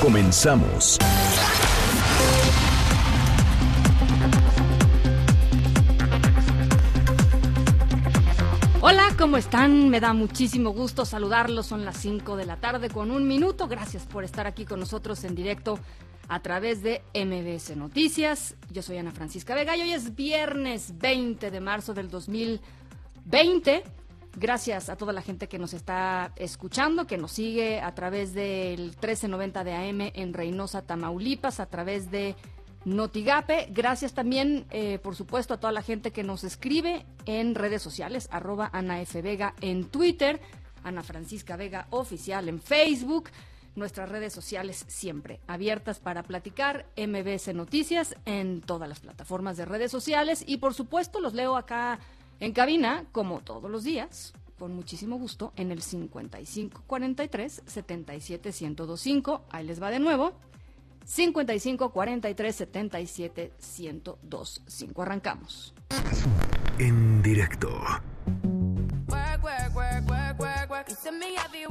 Comenzamos. Hola, ¿cómo están? Me da muchísimo gusto saludarlos. Son las 5 de la tarde con un minuto. Gracias por estar aquí con nosotros en directo a través de MBS Noticias. Yo soy Ana Francisca Vega y hoy es viernes 20 de marzo del 2020. Gracias a toda la gente que nos está escuchando, que nos sigue a través del 1390 de AM en Reynosa, Tamaulipas, a través de Notigape. Gracias también, eh, por supuesto, a toda la gente que nos escribe en redes sociales, arroba Ana F. Vega en Twitter, Ana Francisca Vega Oficial en Facebook. Nuestras redes sociales siempre abiertas para platicar, MBS Noticias en todas las plataformas de redes sociales y por supuesto los leo acá en cabina, como todos los días, con muchísimo gusto, en el 5543 77 1025. Ahí les va de nuevo. 55 43 77 1025. Arrancamos. En directo. work, work, work, work, work, work. You see me heavy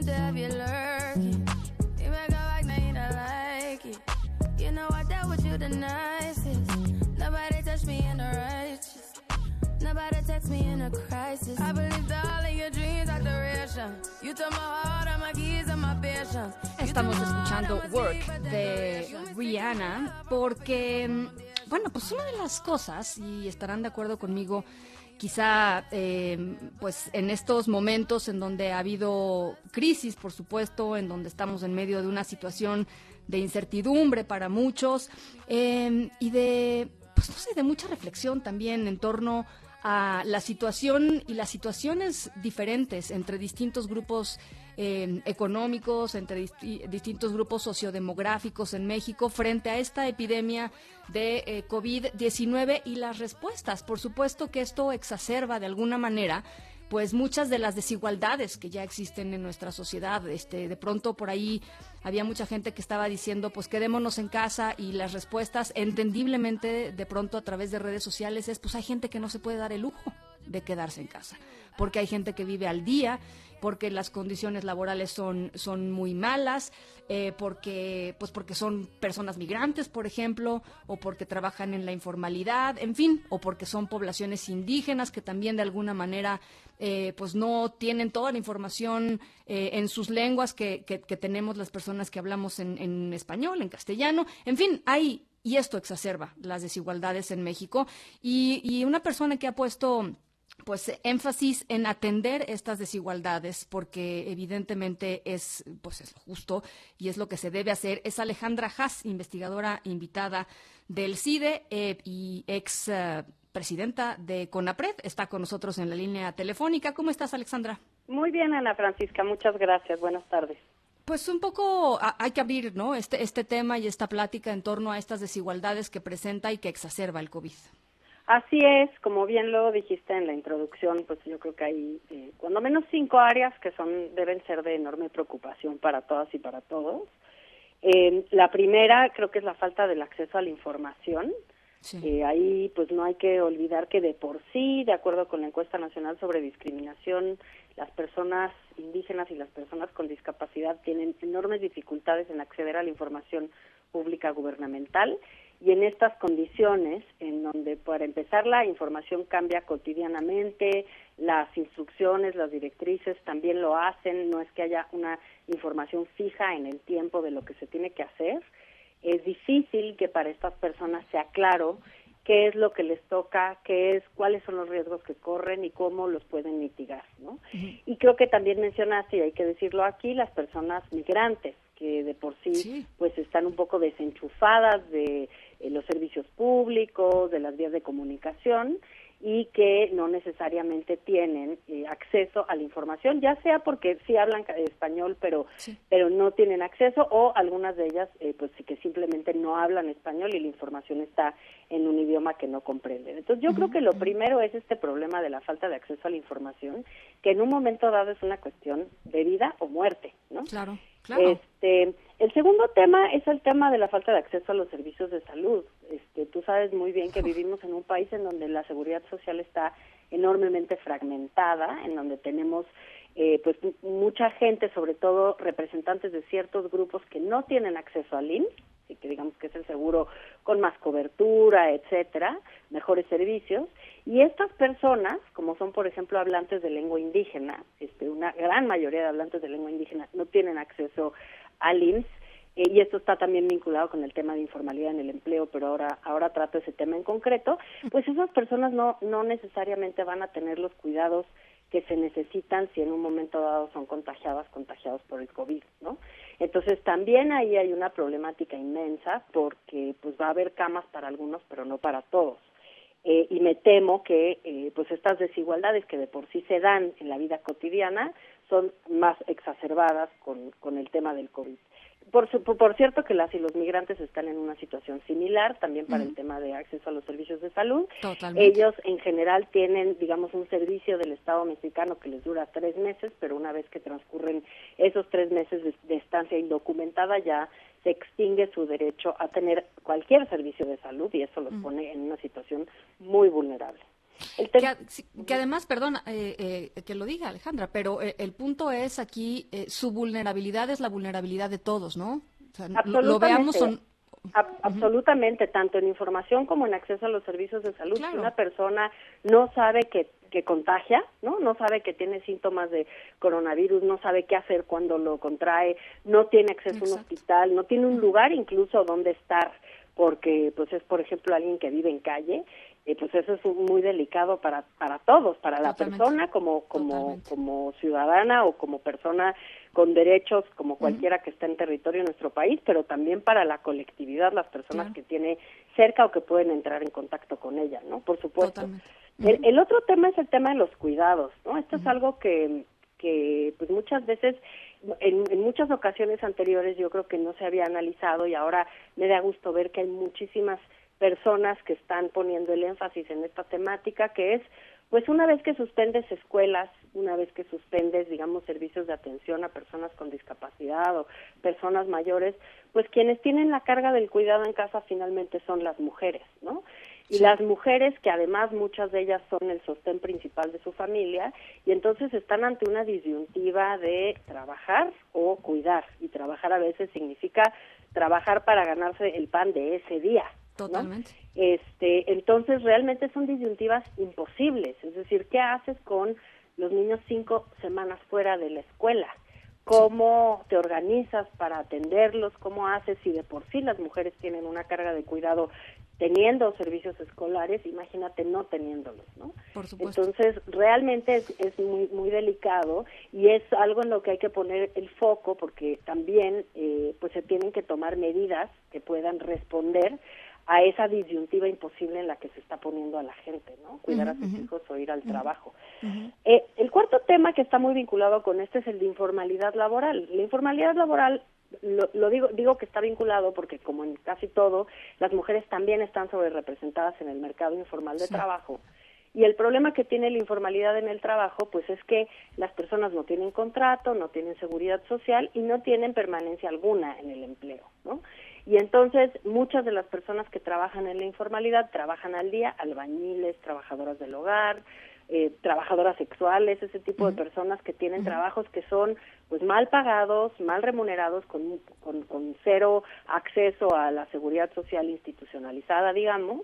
No time to have you lurking. You make a like, now you don't like it. You know I dealt with you the nicest. Nobody touched me in the righteous. Nobody text me in a crisis. I believed all of your dreams are duration. You took my heart, all my keys, and my patience. Estamos escuchando Work de. Rihanna porque, mm, bueno, pues una de las cosas, y estarán de acuerdo conmigo, quizá eh, pues en estos momentos en donde ha habido crisis, por supuesto, en donde estamos en medio de una situación de incertidumbre para muchos eh, y de, pues no sé, de mucha reflexión también en torno a la situación y las situaciones diferentes entre distintos grupos eh, económicos, entre disti- distintos grupos sociodemográficos en México frente a esta epidemia de eh, COVID-19 y las respuestas. Por supuesto que esto exacerba de alguna manera pues muchas de las desigualdades que ya existen en nuestra sociedad. Este, de pronto por ahí había mucha gente que estaba diciendo, pues quedémonos en casa y las respuestas, entendiblemente, de pronto a través de redes sociales es, pues hay gente que no se puede dar el lujo de quedarse en casa, porque hay gente que vive al día, porque las condiciones laborales son, son muy malas, eh, porque, pues porque son personas migrantes, por ejemplo, o porque trabajan en la informalidad, en fin, o porque son poblaciones indígenas que también de alguna manera eh, pues no tienen toda la información eh, en sus lenguas que, que- que tenemos las personas que hablamos en, en español, en castellano, en fin, hay, y esto exacerba las desigualdades en México, y, y una persona que ha puesto pues énfasis en atender estas desigualdades porque evidentemente es pues es justo y es lo que se debe hacer. Es Alejandra Haas investigadora invitada del CIDE eh, y ex eh, presidenta de CONAPRED. Está con nosotros en la línea telefónica. Cómo estás Alexandra Muy bien, Ana Francisca, muchas gracias. Buenas tardes. pues un poco hay que abrir no este este tema y esta plática en torno a estas desigualdades que presenta y que exacerba el covid Así es, como bien lo dijiste en la introducción, pues yo creo que hay eh, cuando menos cinco áreas que son deben ser de enorme preocupación para todas y para todos. Eh, la primera creo que es la falta del acceso a la información. sí Eh, ahí pues no hay que olvidar que de por sí, de acuerdo con la encuesta nacional sobre discriminación, las personas indígenas y las personas con discapacidad tienen enormes dificultades en acceder a la información pública gubernamental y en estas condiciones, en donde para empezar la información cambia cotidianamente, las instrucciones, las directrices también lo hacen, no es que haya una información fija en el tiempo de lo que se tiene que hacer, es difícil que para estas personas sea claro qué es lo que les toca, qué es, cuáles son los riesgos que corren y cómo los pueden mitigar, ¿no? Y creo que también mencionaste, y hay que decirlo aquí, las personas migrantes, que de por sí, Sí. pues están un poco desenchufadas de eh, los servicios públicos, de las vías de comunicación y que no necesariamente tienen eh, acceso a la información, ya sea porque sí hablan español, pero Sí. pero no tienen acceso o algunas de ellas eh, pues sí que simplemente no hablan español y la información está en un idioma que no comprenden. Entonces yo creo que lo primero es este problema de la falta de acceso a la información, que en un momento dado es una cuestión de vida o muerte, ¿no? Claro, claro. Este, el segundo tema es el tema de la falta de acceso a los servicios de salud. Este, tú sabes muy bien que vivimos en un país en donde la seguridad social está enormemente fragmentada, en donde tenemos eh, pues mucha gente, sobre todo representantes de ciertos grupos que no tienen acceso al IMSS, que digamos que es el seguro con más cobertura, etcétera, mejores servicios, y estas personas, como son por ejemplo hablantes de lengua indígena, este, una gran mayoría de hablantes de lengua indígena no tienen acceso al IMSS, eh, y esto está también vinculado con el tema de informalidad en el empleo, pero ahora ahora trato ese tema en concreto, pues esas personas no no necesariamente van a tener los cuidados que se necesitan si en un momento dado son contagiadas, contagiados por el COVID, ¿no? Entonces también ahí hay una problemática inmensa porque pues va a haber camas para algunos, pero no para todos. Eh, y me temo que eh, pues estas desigualdades que de por sí se dan en la vida cotidiana son más exacerbadas con, con el tema del COVID. Por, su- por, cierto que las y los migrantes están en una situación similar también para el tema de acceso a los servicios de salud. Totalmente. Ellos en general tienen, digamos, un servicio del Estado mexicano que les dura tres meses, pero una vez que transcurren esos tres meses de, de estancia indocumentada ya se extingue su derecho a tener cualquier servicio de salud y eso los pone en una situación muy vulnerable. El Que, además, perdón eh, eh, que lo diga Alejandra, pero eh, el punto es aquí, eh, su vulnerabilidad es la vulnerabilidad de todos, ¿no? O sea, lo, veamos son... Ab- Absolutamente, tanto en información como en acceso a los servicios de salud. Claro. Si una persona no sabe que, que contagia, ¿no? No sabe que tiene síntomas de coronavirus, no sabe qué hacer cuando lo contrae, no tiene acceso a un hospital, no tiene un lugar incluso donde estar, porque pues es, por ejemplo, alguien que vive en calle, eh, pues eso es muy delicado para para todos, para la Totalmente. persona como como Totalmente. como ciudadana o como persona con derechos como cualquiera que está en territorio de nuestro país, pero también para la colectividad, las personas Claro. que tiene cerca o que pueden entrar en contacto con ella, ¿no? Por supuesto. El otro tema es el tema de los cuidados, ¿no? Esto es algo que, que pues muchas veces, en, en muchas ocasiones anteriores yo creo que no se había analizado y ahora me da gusto ver que hay muchísimas personas que están poniendo el énfasis en esta temática, que es, pues una vez que suspendes escuelas, una vez que suspendes, digamos, servicios de atención a personas con discapacidad o personas mayores, pues quienes tienen la carga del cuidado en casa finalmente son las mujeres, ¿no? Y las mujeres, que además muchas de ellas son el sostén principal de su familia, y entonces están ante una disyuntiva de trabajar o cuidar. Y trabajar a veces significa trabajar para ganarse el pan de ese día. ¿No? Totalmente. Este, entonces realmente son disyuntivas imposibles. Es decir, ¿qué haces con los niños cinco semanas fuera de la escuela? ¿Cómo te organizas para atenderlos? ¿Cómo haces si de por sí las mujeres tienen una carga de cuidado teniendo servicios escolares? Imagínate no teniéndolos, ¿no? Por supuesto. Entonces, realmente es, es muy, muy delicado y es algo en lo que hay que poner el foco porque también eh, pues se tienen que tomar medidas que puedan responder a esa disyuntiva imposible en la que se está poniendo a la gente, ¿no? Cuidar a sus hijos o ir al trabajo. Eh, el cuarto tema que está muy vinculado con este es el de informalidad laboral. La informalidad laboral lo, lo digo digo que está vinculado porque como en casi todo las mujeres también están sobre representadas en el mercado informal de Sí. trabajo y el problema que tiene la informalidad en el trabajo pues es que las personas no tienen contrato no tienen seguridad social y no tienen permanencia alguna en el empleo no y entonces muchas de las personas que trabajan en la informalidad trabajan al día albañiles trabajadoras del hogar eh, trabajadoras sexuales, ese tipo de personas que tienen trabajos que son pues mal pagados, mal remunerados, con, con, con cero acceso a la seguridad social institucionalizada, digamos,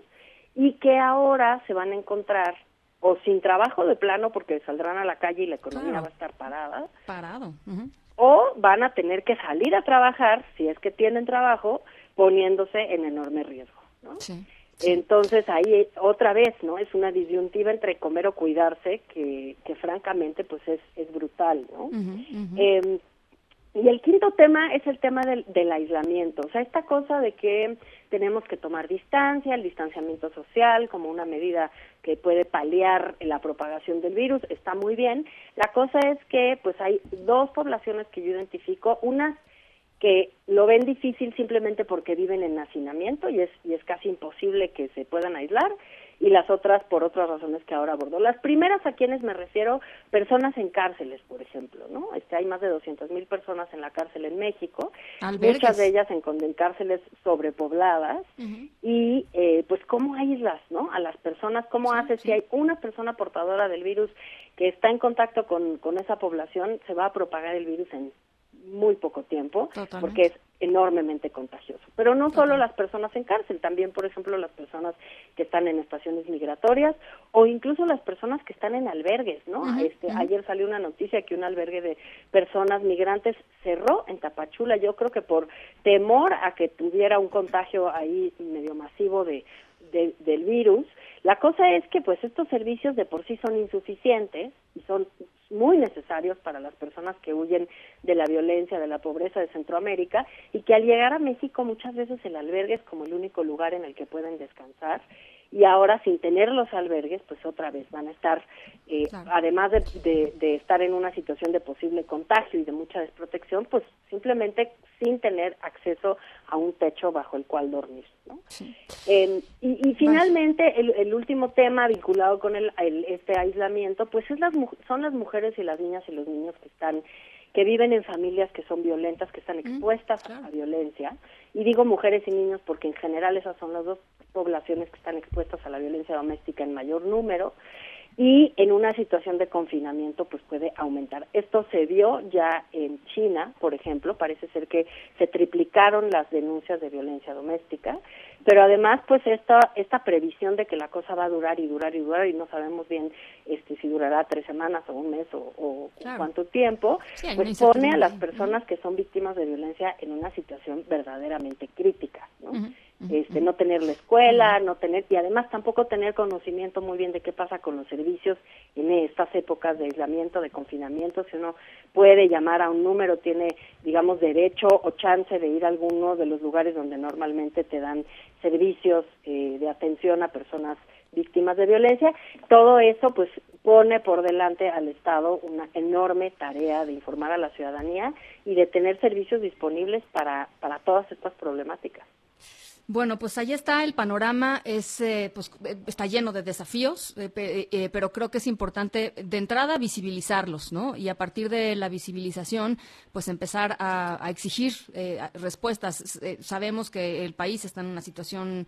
y que ahora se van a encontrar o sin trabajo de plano porque saldrán a la calle y la economía Claro. va a estar parada, Parado. ujú. O van a tener que salir a trabajar, si es que tienen trabajo, poniéndose en enorme riesgo. ¿no? Sí. Entonces ahí otra vez, ¿no? Es una disyuntiva entre comer o cuidarse que, que francamente pues es, es brutal, ¿no? Eh, Y el quinto tema es el tema del, del, aislamiento, o sea, esta cosa de que tenemos que tomar distancia, el distanciamiento social como una medida que puede paliar la propagación del virus, está muy bien. La cosa es que pues hay dos poblaciones que yo identifico, unas que lo ven difícil simplemente porque viven en hacinamiento y es, y es casi imposible que se puedan aislar, y las otras por otras razones que ahora abordo. Las primeras a quienes me refiero, personas en cárceles, por ejemplo, ¿no? Este, hay más de 200 mil personas en la cárcel en México, Albergues. muchas de ellas en, en cárceles sobrepobladas, y eh, pues cómo aíslas, ¿no? A las personas, cómo Sí, haces sí. si hay una persona portadora del virus que está en contacto con, con esa población, se va a propagar el virus en muy poco tiempo, Totalmente. porque es enormemente contagioso. Pero no solo las personas en cárcel, también, por ejemplo, las personas que están en estaciones migratorias o incluso las personas que están en albergues, ¿no? Este. Ayer salió una noticia que un albergue de personas migrantes cerró en Tapachula, yo creo que por temor a que tuviera un contagio ahí medio masivo de, de- del virus. La cosa es que pues estos servicios de por sí son insuficientes y son muy necesarios para las personas que huyen de la violencia, de la pobreza de Centroamérica y que al llegar a México muchas veces el albergue es como el único lugar en el que pueden descansar y ahora sin tener los albergues pues otra vez van a estar eh, Claro. además de, de- de estar en una situación de posible contagio y de mucha desprotección pues simplemente sin tener acceso a un techo bajo el cual dormir ¿no? Sí. Eh, y, y finalmente, el, el último tema vinculado con el, el- este aislamiento, pues es las, son las mujeres y las niñas y los niños que están que viven en familias que son violentas, que están expuestas claro. a violencia. Y digo mujeres y niños porque en general esas son las dos poblaciones que están expuestas a la violencia doméstica en mayor número y en una situación de confinamiento pues puede aumentar. Esto se vio ya en China, por ejemplo, parece ser que se triplicaron las denuncias de violencia doméstica, pero además pues esta esta previsión de que la cosa va a durar y durar y durar y no sabemos bien este si durará tres semanas o un mes o, o Claro. cuánto tiempo, Sí, pues pone a las personas que son víctimas de violencia en una situación verdaderamente crítica, ¿no? Este, no tener la escuela, no tener, y además tampoco tener conocimiento muy bien de qué pasa con los servicios en estas épocas de aislamiento, de confinamiento, si uno puede llamar a un número, tiene, digamos, derecho o chance de ir a alguno de los lugares donde normalmente te dan servicios eh, de atención a personas víctimas de violencia, todo eso pues pone por delante al Estado una enorme tarea de informar a la ciudadanía y de tener servicios disponibles para, para todas estas problemáticas. Bueno, pues ahí está el panorama, es, eh, pues, eh, está lleno de desafíos, eh, pe- pero creo que es importante de entrada visibilizarlos, ¿no? Y a partir de la visibilización, pues empezar a, a exigir respuestas. Sabemos que el país está en una situación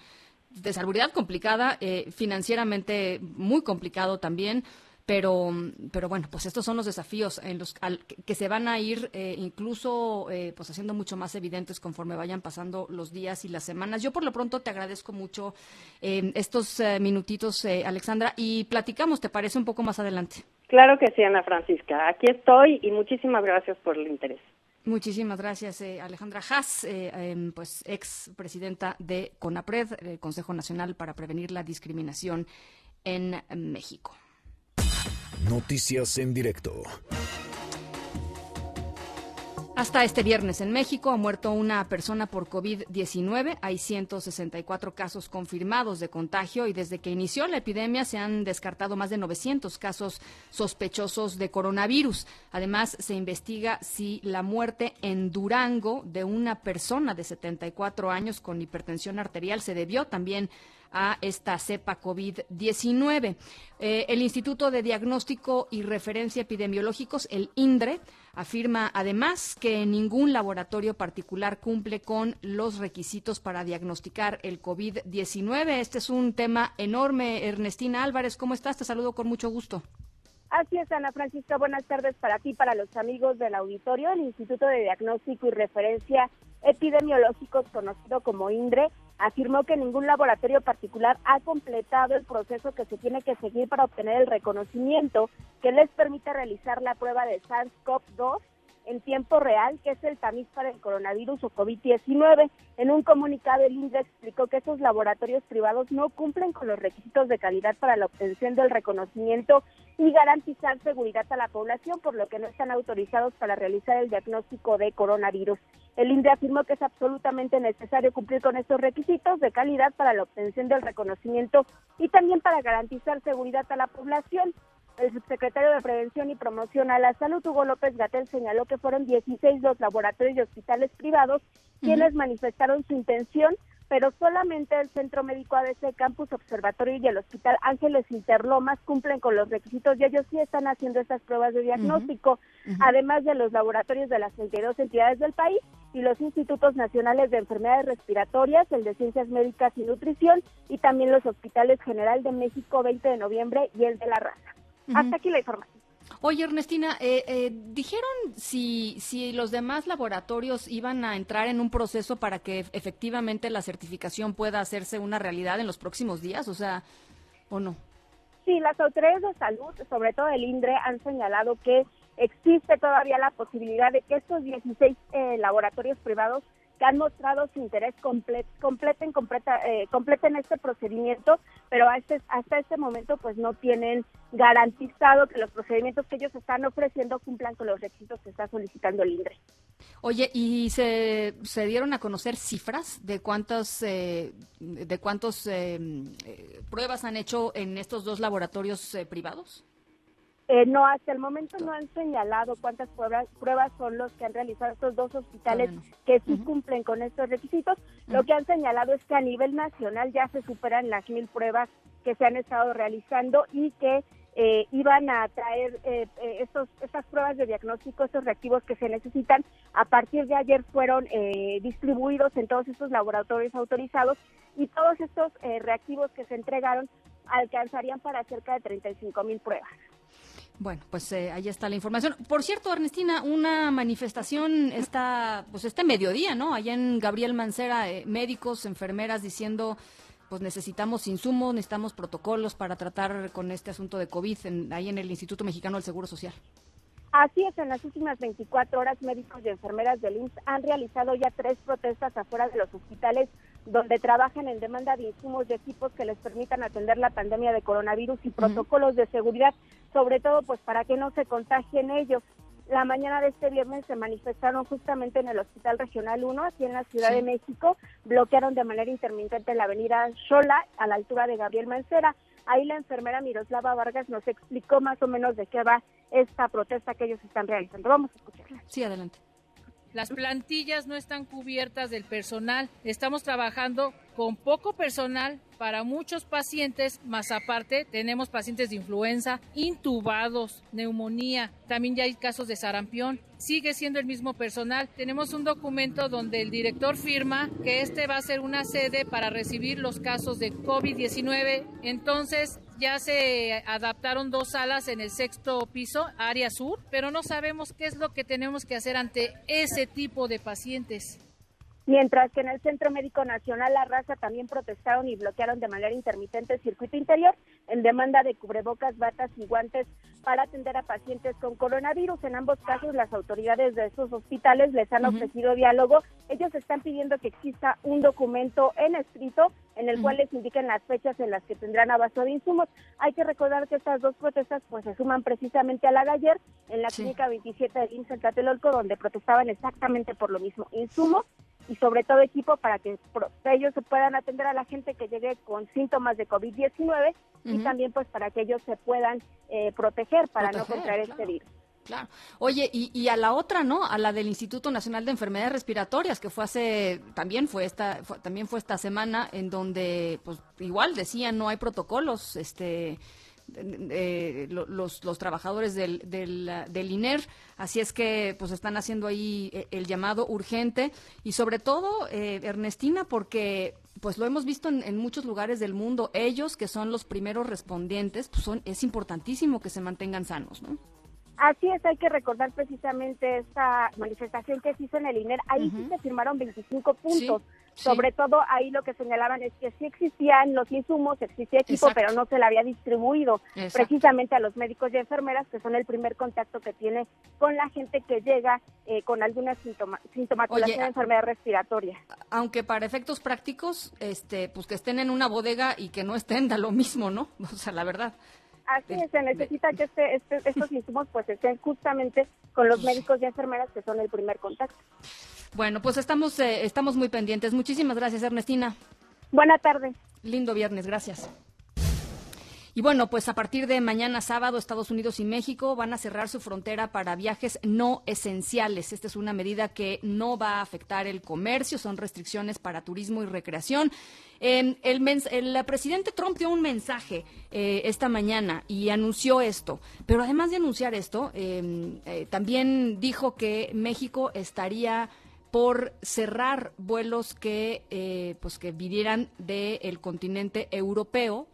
de salubridad complicada, financieramente muy complicado también. Pero, pero bueno, pues estos son los desafíos en los al- que- se van a ir eh, incluso eh, pues haciendo mucho más evidentes conforme vayan pasando los días y las semanas. Yo por lo pronto te agradezco mucho eh, estos eh, minutitos, eh, Alexandra, y platicamos, ¿te parece un poco más adelante? Claro que sí, Ana Francisca. Aquí estoy y muchísimas gracias por el interés. Muchísimas gracias, eh, Alejandra Haas, eh, em, pues ex presidenta de CONAPRED, el Consejo Nacional para Prevenir la Discriminación en México. Noticias en directo. Hasta este viernes en México ha muerto una persona por COVID-19. Hay 164 casos confirmados de contagio y desde que inició la epidemia se han descartado más de 900 casos sospechosos de coronavirus. Además, se investiga si la muerte en Durango de una persona de 74 años con hipertensión arterial se debió también a esta cepa COVID-19. Eh, el Instituto de Diagnóstico y Referencia Epidemiológicos, el INDRE, afirma además que ningún laboratorio particular cumple con los requisitos para diagnosticar el COVID-19. Este es un tema enorme. Ernestina Álvarez, ¿cómo estás? Te saludo con mucho gusto. Así es, Ana Francisca. Buenas tardes para ti, para los amigos del auditorio. El Instituto de Diagnóstico y Referencia Epidemiológicos, conocido como INDRE, afirmó que ningún laboratorio particular ha completado el proceso que se tiene que seguir para obtener el reconocimiento que les permite realizar la prueba de SARS-CoV-2 en tiempo real, que es el tamiz para el coronavirus o COVID-19. En un comunicado, el INDRE explicó que esos laboratorios privados no cumplen con los requisitos de calidad para la obtención del reconocimiento y garantizar seguridad a la población, por lo que no están autorizados para realizar el diagnóstico de coronavirus. El INDRE afirmó que es absolutamente necesario cumplir con estos requisitos de calidad para la obtención del reconocimiento y también para garantizar seguridad a la población. El subsecretario de Prevención y Promoción a la Salud, Hugo López Gatel, señaló que fueron 16 los laboratorios y hospitales privados quienes manifestaron su intención, pero solamente el Centro Médico ABC Campus Observatorio y el Hospital Ángeles Interlomas cumplen con los requisitos y ellos sí están haciendo estas pruebas de diagnóstico, además de los laboratorios de las 32 entidades del país y los institutos nacionales de enfermedades respiratorias, el de ciencias médicas y nutrición y también los hospitales General de México 20 de noviembre y el de la raza. Hasta aquí la información. Oye, Ernestina, eh, eh, ¿dijeron si, si los demás laboratorios iban a entrar en un proceso para que efectivamente la certificación pueda hacerse una realidad en los próximos días? O sea, ¿o no? Sí, las autoridades de salud, sobre todo el INDRE, han señalado que existe todavía la posibilidad de que estos 16 eh, laboratorios privados que han mostrado su interés complet, completen, completa, eh, completen este procedimiento, pero hasta, hasta este momento pues no tienen garantizado que los procedimientos que ellos están ofreciendo cumplan con los requisitos que está solicitando el INDRE. Oye, ¿y se, se dieron a conocer cifras de cuántas eh, de cuántos eh, eh, pruebas han hecho en estos dos laboratorios eh, privados? Eh, no, hasta el momento no han señalado cuántas pruebas, pruebas son los que han realizado estos dos hospitales Todavía que sí cumplen con estos requisitos. Lo que han señalado es que a nivel nacional ya se superan las mil pruebas que se han estado realizando y que eh, iban a traer eh, eh, estos, estas pruebas de diagnóstico, estos reactivos que se necesitan. A partir de ayer fueron eh, distribuidos en todos estos laboratorios autorizados y todos estos eh, reactivos que se entregaron alcanzarían para cerca de 35 mil pruebas. Bueno, pues eh, ahí está la información. Por cierto, Ernestina, una manifestación está, pues este mediodía, ¿no? Allá en Gabriel Mancera, eh, médicos, enfermeras diciendo, pues necesitamos insumos, necesitamos protocolos para tratar con este asunto de COVID en- ahí en el Instituto Mexicano del Seguro Social. Así es, en las últimas 24 horas médicos y enfermeras del IMSS han realizado ya tres protestas afuera de los hospitales donde trabajan en demanda de insumos y equipos que les permitan atender la pandemia de coronavirus y protocolos de seguridad, sobre todo pues para que no se contagien ellos. La mañana de este viernes se manifestaron justamente en el Hospital Regional 1, aquí en la Ciudad Sí. de México, bloquearon de manera intermitente la avenida Xola a la altura de Gabriel Mancera. Ahí la enfermera Miroslava Vargas nos explicó más o menos de qué va esta protesta que ellos están realizando. Vamos a escucharla. Sí, adelante. Las plantillas no están cubiertas del personal. Estamos trabajando con poco personal para muchos pacientes, más aparte tenemos pacientes de influenza, intubados, neumonía, también ya hay casos de sarampión. Sigue siendo el mismo personal. Tenemos un documento donde el director firma que este va a ser una sede para recibir los casos de COVID-19. Entonces, ya se adaptaron dos salas en el sexto piso, área sur, pero no sabemos qué es lo que tenemos que hacer ante ese tipo de pacientes. Mientras que en el Centro Médico Nacional La Raza también protestaron y bloquearon de manera intermitente el circuito interior en demanda de cubrebocas, batas y guantes para atender a pacientes con coronavirus. En ambos casos, las autoridades de esos hospitales les han ofrecido diálogo. Ellos están pidiendo que exista un documento en escrito en el cual les indiquen las fechas en las que tendrán abasto de insumos. Hay que recordar que estas dos protestas pues se suman precisamente a la de ayer en la Sí. clínica 27 del IMSS en Tlatelolco, donde protestaban exactamente por lo mismo, insumos y sobre todo equipo para que ellos se puedan atender a la gente que llegue con síntomas de COVID-19 y también pues para que ellos se puedan eh, proteger para no contraer claro. este virus. Claro. Oye, y, y a la otra, ¿no? A la del Instituto Nacional de Enfermedades Respiratorias, que fue hace, también fue esta, fue- también fue esta semana, en donde, pues, igual decían no hay protocolos, este, eh, lo- los, los trabajadores del, del, del INER, así es que, pues, están haciendo ahí eh, el llamado urgente y sobre todo, eh, Ernestina, porque pues lo hemos visto en, en muchos lugares del mundo. Ellos, que son los primeros respondientes, pues son, es importantísimo que se mantengan sanos, ¿no? Así es, hay que recordar precisamente esta manifestación que se hizo en el INER. Ahí sí se firmaron 25 puntos. Sobre todo ahí lo que señalaban es que sí existían los insumos, existía equipo, pero no se le había distribuido precisamente a los médicos y enfermeras, que son el primer contacto que tiene con la gente que llega eh, con alguna sintoma, sintomatología de enfermedad respiratoria. Aunque para efectos prácticos, este, pues que estén en una bodega y que no estén da lo mismo, ¿no? O sea, la verdad. Así es, se necesita que este, este, estos insumos pues estén justamente con los médicos y enfermeras que son el primer contacto. Bueno, pues estamos, eh, estamos muy pendientes. Muchísimas gracias, Ernestina. Buenas tardes. Lindo viernes, gracias. Y bueno, pues a partir de mañana sábado, Estados Unidos y México van a cerrar su frontera para viajes no esenciales. Esta es una medida que no va a afectar el comercio, son restricciones para turismo y recreación. el, el, presidente Trump dio un mensaje eh, esta mañana y anunció esto, pero además de anunciar esto, em, eh, también dijo que México estaría por cerrar vuelos que eh, pues que vinieran del continente europeo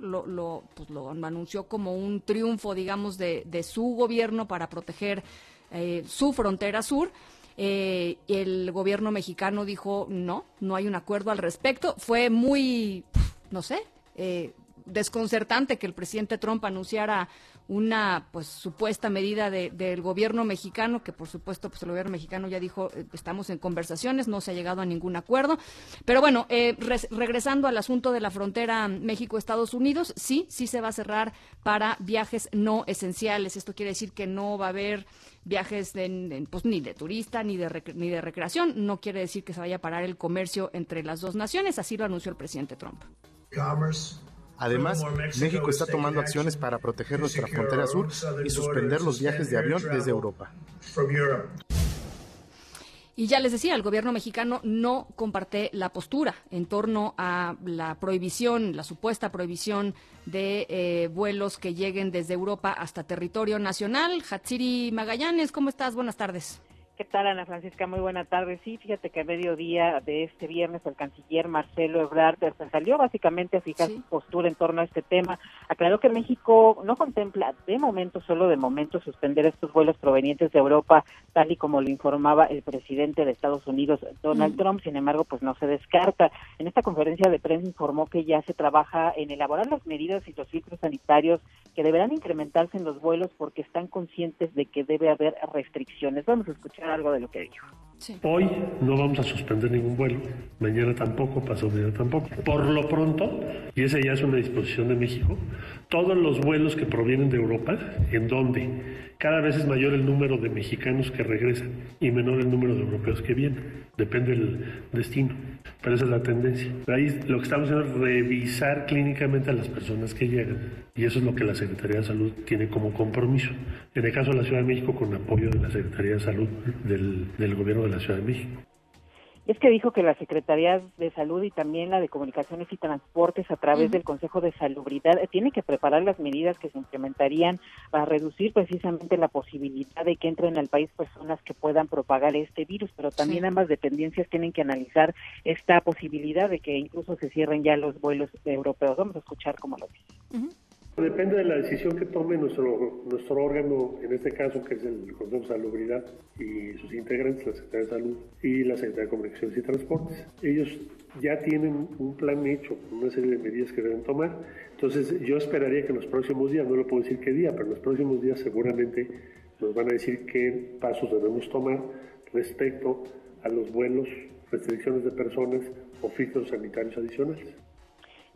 lo, lo, pues lo anunció como un triunfo, digamos, de, de su gobierno para proteger eh, su frontera sur. Eh, el gobierno mexicano dijo no, no hay un acuerdo al respecto. Fue muy, no sé, eh, desconcertante que el presidente Trump anunciara una pues supuesta medida del gobierno mexicano que por supuesto pues el gobierno mexicano ya dijo eh, estamos en conversaciones no se ha llegado a ningún acuerdo. Pero bueno eh, regresando al asunto de la frontera México Estados Unidos sí sí se va a cerrar para viajes no esenciales. Esto quiere decir que no va a haber viajes de, pues, ni de turista ni de ni de recreación. No quiere decir que se vaya a parar el comercio entre las dos naciones. Así lo anunció el presidente Trump Además, México está tomando acciones para proteger nuestra frontera sur y suspender los viajes de avión desde Europa. Y ya les decía, el gobierno mexicano no comparte la postura en torno a la prohibición, la supuesta prohibición de eh, vuelos que lleguen desde Europa hasta territorio nacional. Hatsiri Magallanes, ¿cómo estás? Buenas tardes. ¿Qué tal, Ana Francisca? Muy buena tarde. Sí, fíjate que a mediodía de este viernes el canciller Marcelo Ebrard salió básicamente a fijar su postura en torno a este tema. Aclaró que México no contempla de momento, solo de momento, suspender estos vuelos provenientes de Europa, tal y como lo informaba el presidente de Estados Unidos, Donald Trump. Sin embargo, pues no se descarta. En esta conferencia de prensa informó que ya se trabaja en elaborar las medidas y los filtros sanitarios que deberán incrementarse en los vuelos porque están conscientes de que debe haber restricciones. Vamos a escuchar algo de lo que dijo. Hoy no vamos a suspender ningún vuelo, mañana tampoco, pasado mañana tampoco. Por lo pronto, y esa ya es una disposición de México, todos los vuelos que provienen de Europa, en donde cada vez es mayor el número de mexicanos que regresan y menor el número de europeos que vienen, depende del destino, pero esa es la tendencia. Ahí lo que estamos haciendo es revisar clínicamente a las personas que llegan y eso es lo que la Secretaría de Salud tiene como compromiso. En el caso de la Ciudad de México, con apoyo de la Secretaría de Salud del, del Gobierno de la Ciudad de México. Es que dijo que la Secretaría de Salud y también la de Comunicaciones y Transportes a través del Consejo de Salubridad eh, tiene que preparar las medidas que se implementarían para reducir precisamente la posibilidad de que entren al país personas que puedan propagar este virus, pero también ambas dependencias tienen que analizar esta posibilidad de que incluso se cierren ya los vuelos europeos. Vamos a escuchar cómo lo dice. Depende de la decisión que tome nuestro, nuestro órgano, en este caso que es el Consejo de Salubridad y sus integrantes, la Secretaría de Salud y la Secretaría de Comunicaciones y Transportes. Ellos ya tienen un plan hecho, una serie de medidas que deben tomar. Entonces yo esperaría que en los próximos días, no lo puedo decir qué día, pero en los próximos días seguramente nos van a decir qué pasos debemos tomar respecto a los vuelos, restricciones de personas o filtros sanitarios adicionales.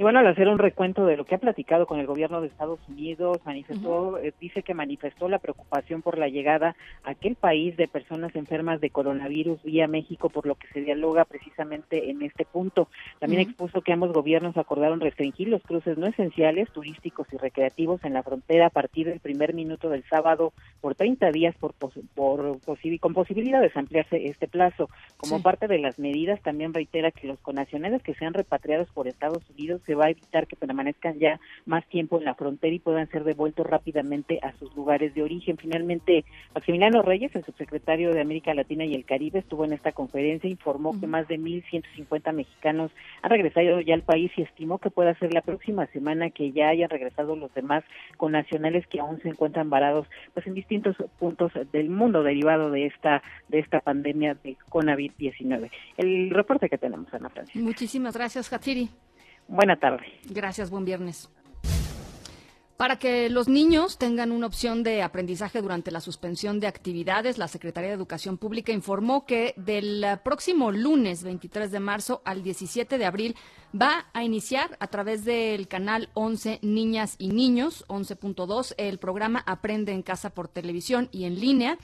Y bueno, al hacer un recuento de lo que ha platicado con el gobierno de Estados Unidos, manifestó, eh, dice que manifestó la preocupación por la llegada a aquel país de personas enfermas de coronavirus vía México, por lo que se dialoga precisamente en este punto. También expuso que ambos gobiernos acordaron restringir los cruces no esenciales, turísticos y recreativos en la frontera a partir del primer minuto del sábado por 30 días por, por con posibilidad de ampliarse este plazo. Como parte de las medidas, también reitera que los conacionales que sean repatriados por Estados Unidos se va a evitar que permanezcan ya más tiempo en la frontera y puedan ser devueltos rápidamente a sus lugares de origen. Finalmente, Maximiliano Reyes, el subsecretario de América Latina y el Caribe, estuvo en esta conferencia, informó que más de 1.150 mexicanos han regresado ya al país y estimó que pueda ser la próxima semana que ya hayan regresado los demás con nacionales que aún se encuentran varados pues en distintos puntos del mundo derivado de esta de esta pandemia de COVID-19. El reporte que tenemos, Ana Francia. Muchísimas gracias, Hatsiri. Buena tarde. Gracias, buen viernes. Para que los niños tengan una opción de aprendizaje durante la suspensión de actividades, la Secretaría de Educación Pública informó que del próximo lunes 23 de marzo al 17 de abril va a iniciar a través del canal 11 Niñas y Niños 11.2 el programa Aprende en casa por televisión y en línea.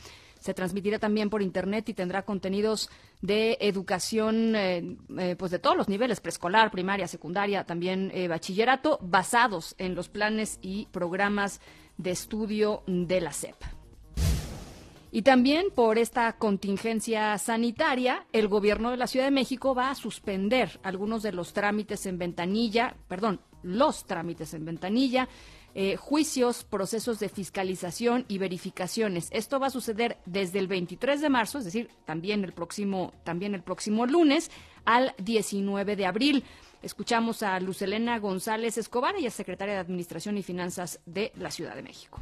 Se transmitirá también por internet y tendrá contenidos de educación eh, eh, pues de todos los niveles, preescolar, primaria, secundaria, también eh, bachillerato, basados en los planes y programas de estudio de la SEP. Y también por esta contingencia sanitaria, el gobierno de la Ciudad de México va a suspender algunos de los trámites en ventanilla, perdón, los trámites en ventanilla eh, juicios, procesos de fiscalización y verificaciones. Esto va a suceder desde el 23 de marzo, es decir, también el próximo, también el próximo lunes, al 19 de abril. Escuchamos a Lucelena González Escobar, ella es secretaria de Administración y Finanzas de la Ciudad de México.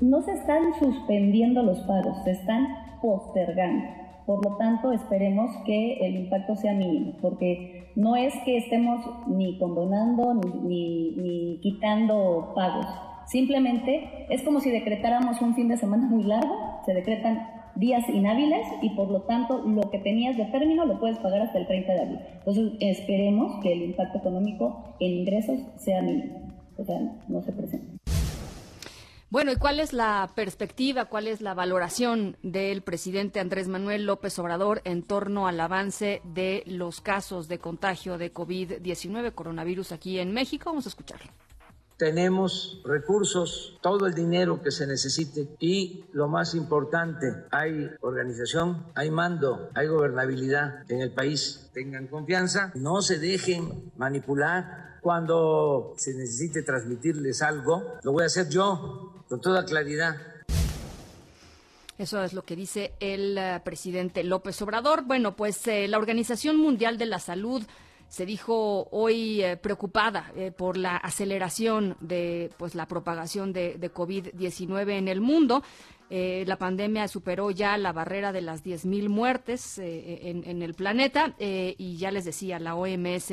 No se están suspendiendo los pagos, se están postergando. Por lo tanto, esperemos que el impacto sea mínimo, porque no es que estemos ni condonando ni, quitando pagos. Simplemente es como si decretáramos un fin de semana muy largo, se decretan días inhábiles y por lo tanto lo que tenías de término lo puedes pagar hasta el 30 de abril. Entonces esperemos que el impacto económico en ingresos sea mínimo, o sea, no se presente. Bueno, ¿y cuál es la perspectiva, cuál es la valoración del presidente Andrés Manuel López Obrador en torno al avance de los casos de contagio de COVID-19, coronavirus aquí en México? Vamos a escucharlo tenemos recursos, todo el dinero que se necesite y lo más importante, hay organización, hay mando, hay gobernabilidad en el país. Tengan confianza, no se dejen manipular. Cuando se necesite transmitirles algo, lo voy a hacer yo con toda claridad. Eso es lo que dice el uh, presidente López Obrador. Bueno, pues eh, la Organización Mundial de la Salud se dijo hoy eh, preocupada eh, por la aceleración de pues la propagación de, de COVID-19 en el mundo. la pandemia superó ya la barrera de las 10.000 muertes en, el planeta y ya les decía, la OMS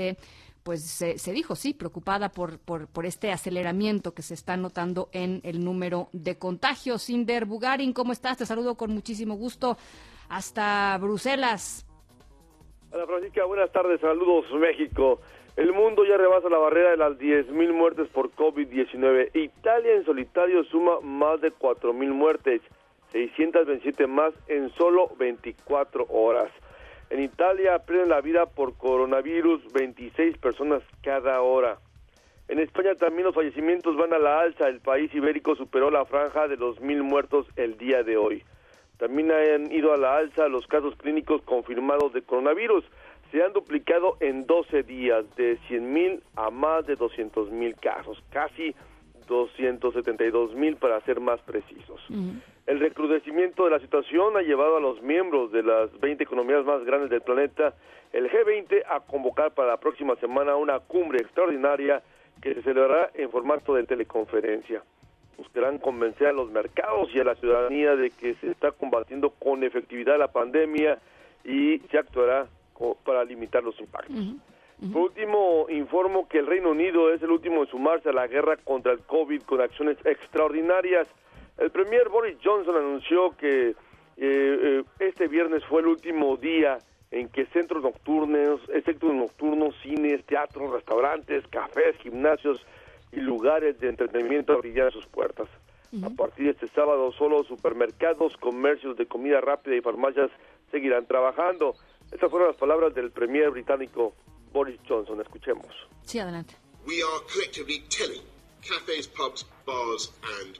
pues se, se, dijo, sí, preocupada por, por, por, este aceleramiento que se está notando en el número de contagios. Inder Bugarin, ¿cómo estás? Te saludo con muchísimo gusto hasta Bruselas. Hola Francisca, buenas tardes, saludos México. El mundo ya rebasa la barrera de las 10.000 muertes por COVID-19. Italia en solitario suma más de 4.000 muertes, 627 más en solo 24 horas. En Italia pierden la vida por coronavirus 26 personas cada hora. En España también los fallecimientos van a la alza. El país ibérico superó la franja de los mil muertos el día de hoy. También han ido a la alza los casos clínicos confirmados de coronavirus. Se han duplicado en 12 días, de 100.000 a más de 200.000 casos, casi 272.000 para ser más precisos. El recrudecimiento de la situación ha llevado a los miembros de las 20 economías más grandes del planeta, el G20, a convocar para la próxima semana una cumbre extraordinaria que se celebrará en formato de teleconferencia. Buscarán convencer a los mercados y a la ciudadanía de que se está combatiendo con efectividad la pandemia y se actuará para limitar los impactos. Por último, informo que el Reino Unido es el último en sumarse a la guerra contra el COVID con acciones extraordinarias el premier Boris Johnson anunció que eh, eh, este viernes fue el último día en que centros nocturnos, centros nocturnos, cines, teatros, restaurantes, cafés, gimnasios y lugares de entretenimiento abrirán sus puertas. A partir de este sábado, solo supermercados, comercios de comida rápida y farmacias seguirán trabajando. Estas fueron las palabras del premier británico Boris Johnson. Escuchemos. Sí, adelante. We are collectively telling cafes, pubs, bars and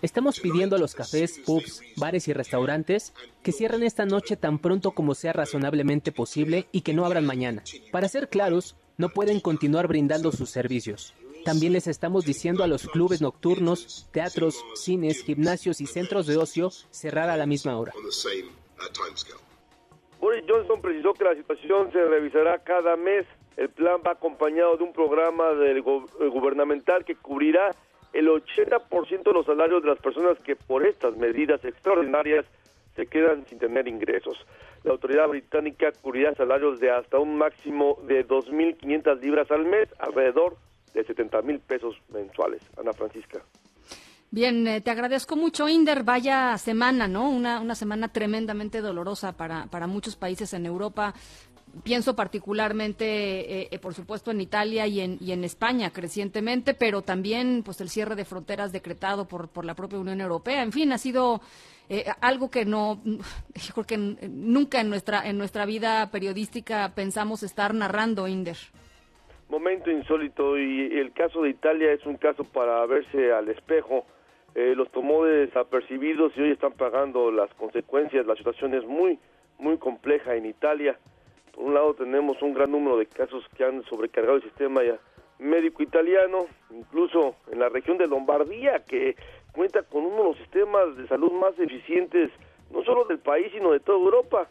Estamos pidiendo a los cafés, pubs, bares y restaurantes que cierren esta noche tan pronto como sea razonablemente posible y que no abran mañana. Para ser claros, no pueden continuar brindando sus servicios. También les estamos diciendo a los clubes nocturnos, teatros, cines, gimnasios y centros de ocio cerrar a la misma hora. Boris Johnson precisó que la situación se revisará cada mes. El plan va acompañado de un programa del gubernamental que cubrirá el 80% de los salarios de las personas que por estas medidas extraordinarias se quedan sin tener ingresos. La autoridad británica cubrirá salarios de hasta un máximo de 2.500 libras al mes, alrededor de 70 mil pesos mensuales. Ana Francisca. Bien, eh, te agradezco mucho, Inder. Vaya semana, ¿no? Una, una semana tremendamente dolorosa para, para muchos países en Europa. Pienso particularmente, eh, eh, por supuesto, en Italia y en, y en España crecientemente, pero también pues el cierre de fronteras decretado por, por la propia Unión Europea. En fin, ha sido algo que no, yo creo que nunca en nuestra, en nuestra vida periodística pensamos estar narrando, Inder momento insólito y el caso de Italia es un caso para verse al espejo. Eh, los tomó desapercibidos y hoy están pagando las consecuencias. La situación es muy, muy compleja en Italia. Por un lado tenemos un gran número de casos que han sobrecargado el sistema médico italiano, incluso en la región de Lombardía, que cuenta con uno de los sistemas de salud más eficientes, no solo del país, sino de toda Europa.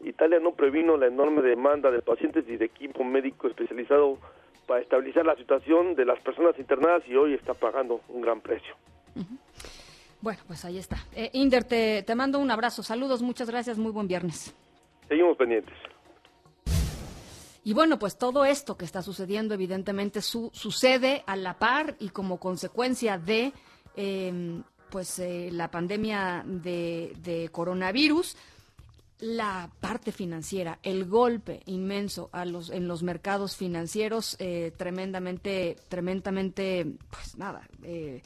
Italia no previno la enorme demanda de pacientes y de equipo médico especializado para estabilizar la situación de las personas internadas y hoy está pagando un gran precio. Bueno, pues ahí está. Eh, Inder, te, te mando un abrazo. Saludos, muchas gracias, muy buen viernes. Seguimos pendientes. Y bueno, pues todo esto que está sucediendo evidentemente su, sucede a la par y como consecuencia de em, pues eh, la pandemia de, de coronavirus la parte financiera, el golpe inmenso a los, en los mercados financieros, eh, tremendamente, tremendamente, pues nada, eh,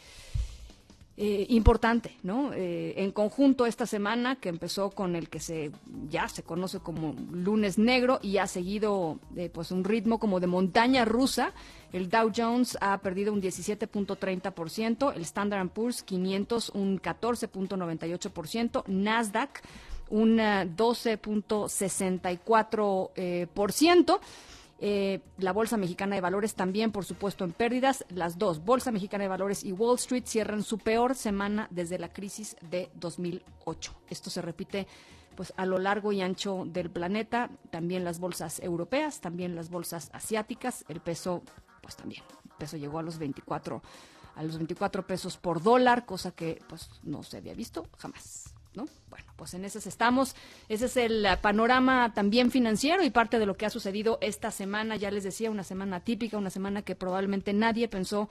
eh, importante, ¿no? en conjunto esta semana que empezó con el que se ya se conoce como lunes negro y ha seguido pues un ritmo como de montaña rusa. El Dow Jones ha perdido un 17.30%, el Standard Poor's 500 un 14.98%, Nasdaq un 12.64%. Eh, la Bolsa Mexicana de Valores también, por supuesto, en pérdidas. Las dos, Bolsa Mexicana de Valores y Wall Street, cierran su peor semana desde la crisis de 2008. Esto se repite pues a lo largo y ancho del planeta, también las bolsas europeas, también las bolsas asiáticas, el peso pues también, el peso llegó a los 24 a los 24 pesos por dólar, cosa que pues no se había visto jamás. ¿No? Bueno, pues en ese estamos. Ese es el panorama también financiero y parte de lo que ha sucedido esta semana. Ya les decía, una semana típica, una semana que probablemente nadie pensó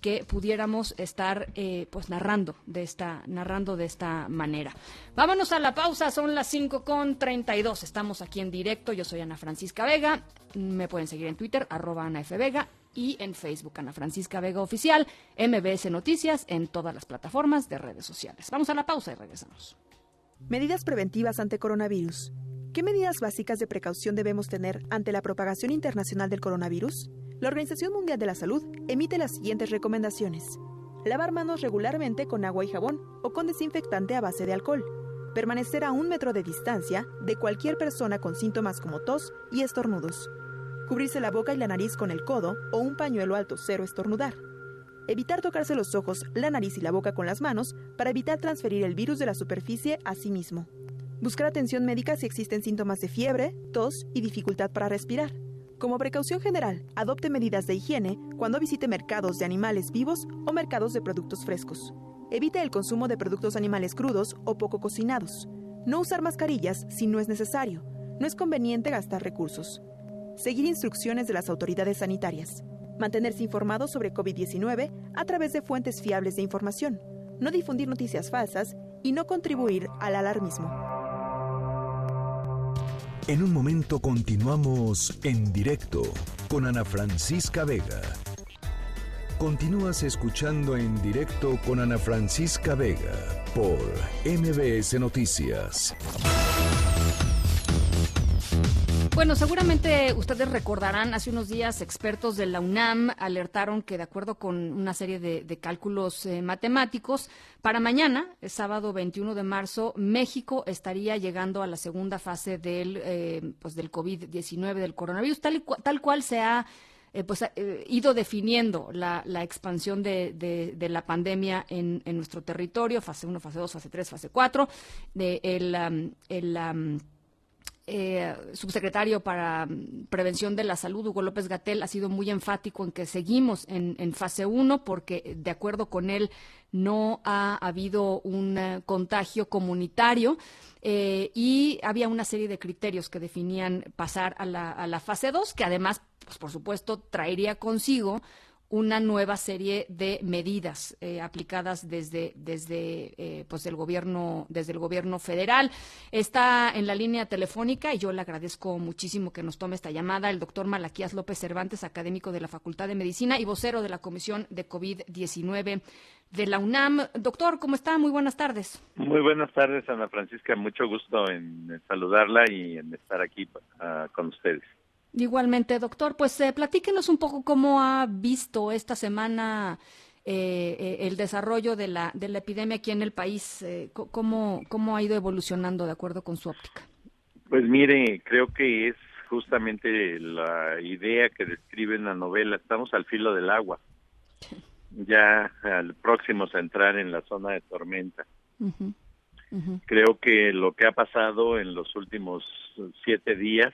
que pudiéramos estar eh, pues narrando de esta narrando de esta manera. Vámonos a la pausa, son las 5 con 32. Estamos aquí en directo. Yo soy Ana Francisca Vega. Me pueden seguir en Twitter, arroba Ana F. Vega y en Facebook, Ana Francisca Vega Oficial, MBS Noticias, en todas las plataformas de redes sociales. Vamos a la pausa y regresamos. Medidas preventivas ante coronavirus. ¿Qué medidas básicas de precaución debemos tener ante la propagación internacional del coronavirus? La Organización Mundial de la Salud emite las siguientes recomendaciones. Lavar manos regularmente con agua y jabón o con desinfectante a base de alcohol. Permanecer a un metro de distancia de cualquier persona con síntomas como tos y estornudos cubrirse la boca y la nariz con el codo o un pañuelo alto cero estornudar. Evitar tocarse los ojos, la nariz y la boca con las manos para evitar transferir el virus de la superficie a sí mismo. Buscar atención médica si existen síntomas de fiebre, tos y dificultad para respirar. Como precaución general, adopte medidas de higiene cuando visite mercados de animales vivos o mercados de productos frescos. Evite el consumo de productos animales crudos o poco cocinados. No usar mascarillas si no es necesario. No es conveniente gastar recursos seguir instrucciones de las autoridades sanitarias, mantenerse informado sobre COVID-19 a través de fuentes fiables de información, no difundir noticias falsas y no contribuir al alarmismo. En un momento continuamos en directo con Ana Francisca Vega. Continúas escuchando en directo con Ana Francisca Vega por MBS Noticias. Bueno, seguramente ustedes recordarán, hace unos días expertos de la UNAM alertaron que de acuerdo con una serie de, cálculos eh, matemáticos, para mañana, el sábado 21 de marzo, México estaría llegando a la segunda fase del, eh, pues del COVID-19, del coronavirus, tal, y tal cual se ha eh, pues, ido definiendo la, expansión de, la pandemia en, nuestro territorio, fase 1, fase 2, fase 3, fase 4, de el, el eh, subsecretario para mm, Prevención de la Salud, Hugo López Gatel, ha sido muy enfático en que seguimos en, fase 1 porque, de acuerdo con él, no ha habido un eh, contagio comunitario eh, y había una serie de criterios que definían pasar a la, fase 2, que además, pues, por supuesto, traería consigo una nueva serie de medidas eh, aplicadas desde desde eh, pues el gobierno desde el gobierno federal. Está en la línea telefónica y yo le agradezco muchísimo que nos tome esta llamada el doctor Malaquías López Cervantes académico de la Facultad de Medicina y vocero de la Comisión de COVID 19 de la UNAM. Doctor cómo está muy buenas tardes. Muy buenas tardes Ana Francisca. Mucho gusto en, saludarla y en estar aquí ah, con ustedes Igualmente, doctor, pues eh, platíquenos un poco cómo ha visto esta semana eh, eh, el desarrollo de la, de la epidemia aquí en el país, eh, cómo, cómo ha ido evolucionando de acuerdo con su óptica. Pues mire, creo que es justamente la idea que describe en la novela, estamos al filo del agua, ya al próximos a entrar en la zona de tormenta. Creo que lo que ha pasado en los últimos siete días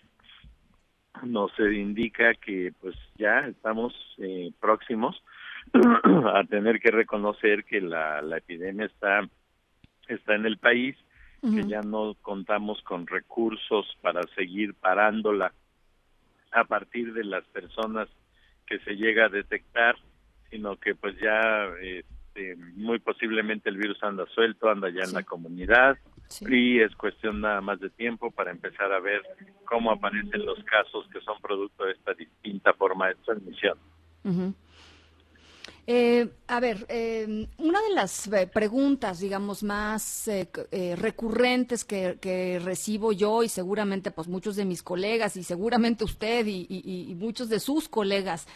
nos indica que pues ya estamos eh, próximos a tener que reconocer que la, la epidemia está está en el país que ya no contamos con recursos para seguir parándola. A partir de las personas que se llega a detectar sino que pues ya este, muy posiblemente el virus anda suelto anda ya en la comunidad y es cuestión nada más de tiempo para empezar a ver cómo aparecen los casos que son producto de esta distinta forma de transmisión. Eh, a ver, eh, una de las eh, preguntas, digamos, más recurrentes que, recibo yo y seguramente pues muchos de mis colegas y seguramente usted y muchos de sus colegas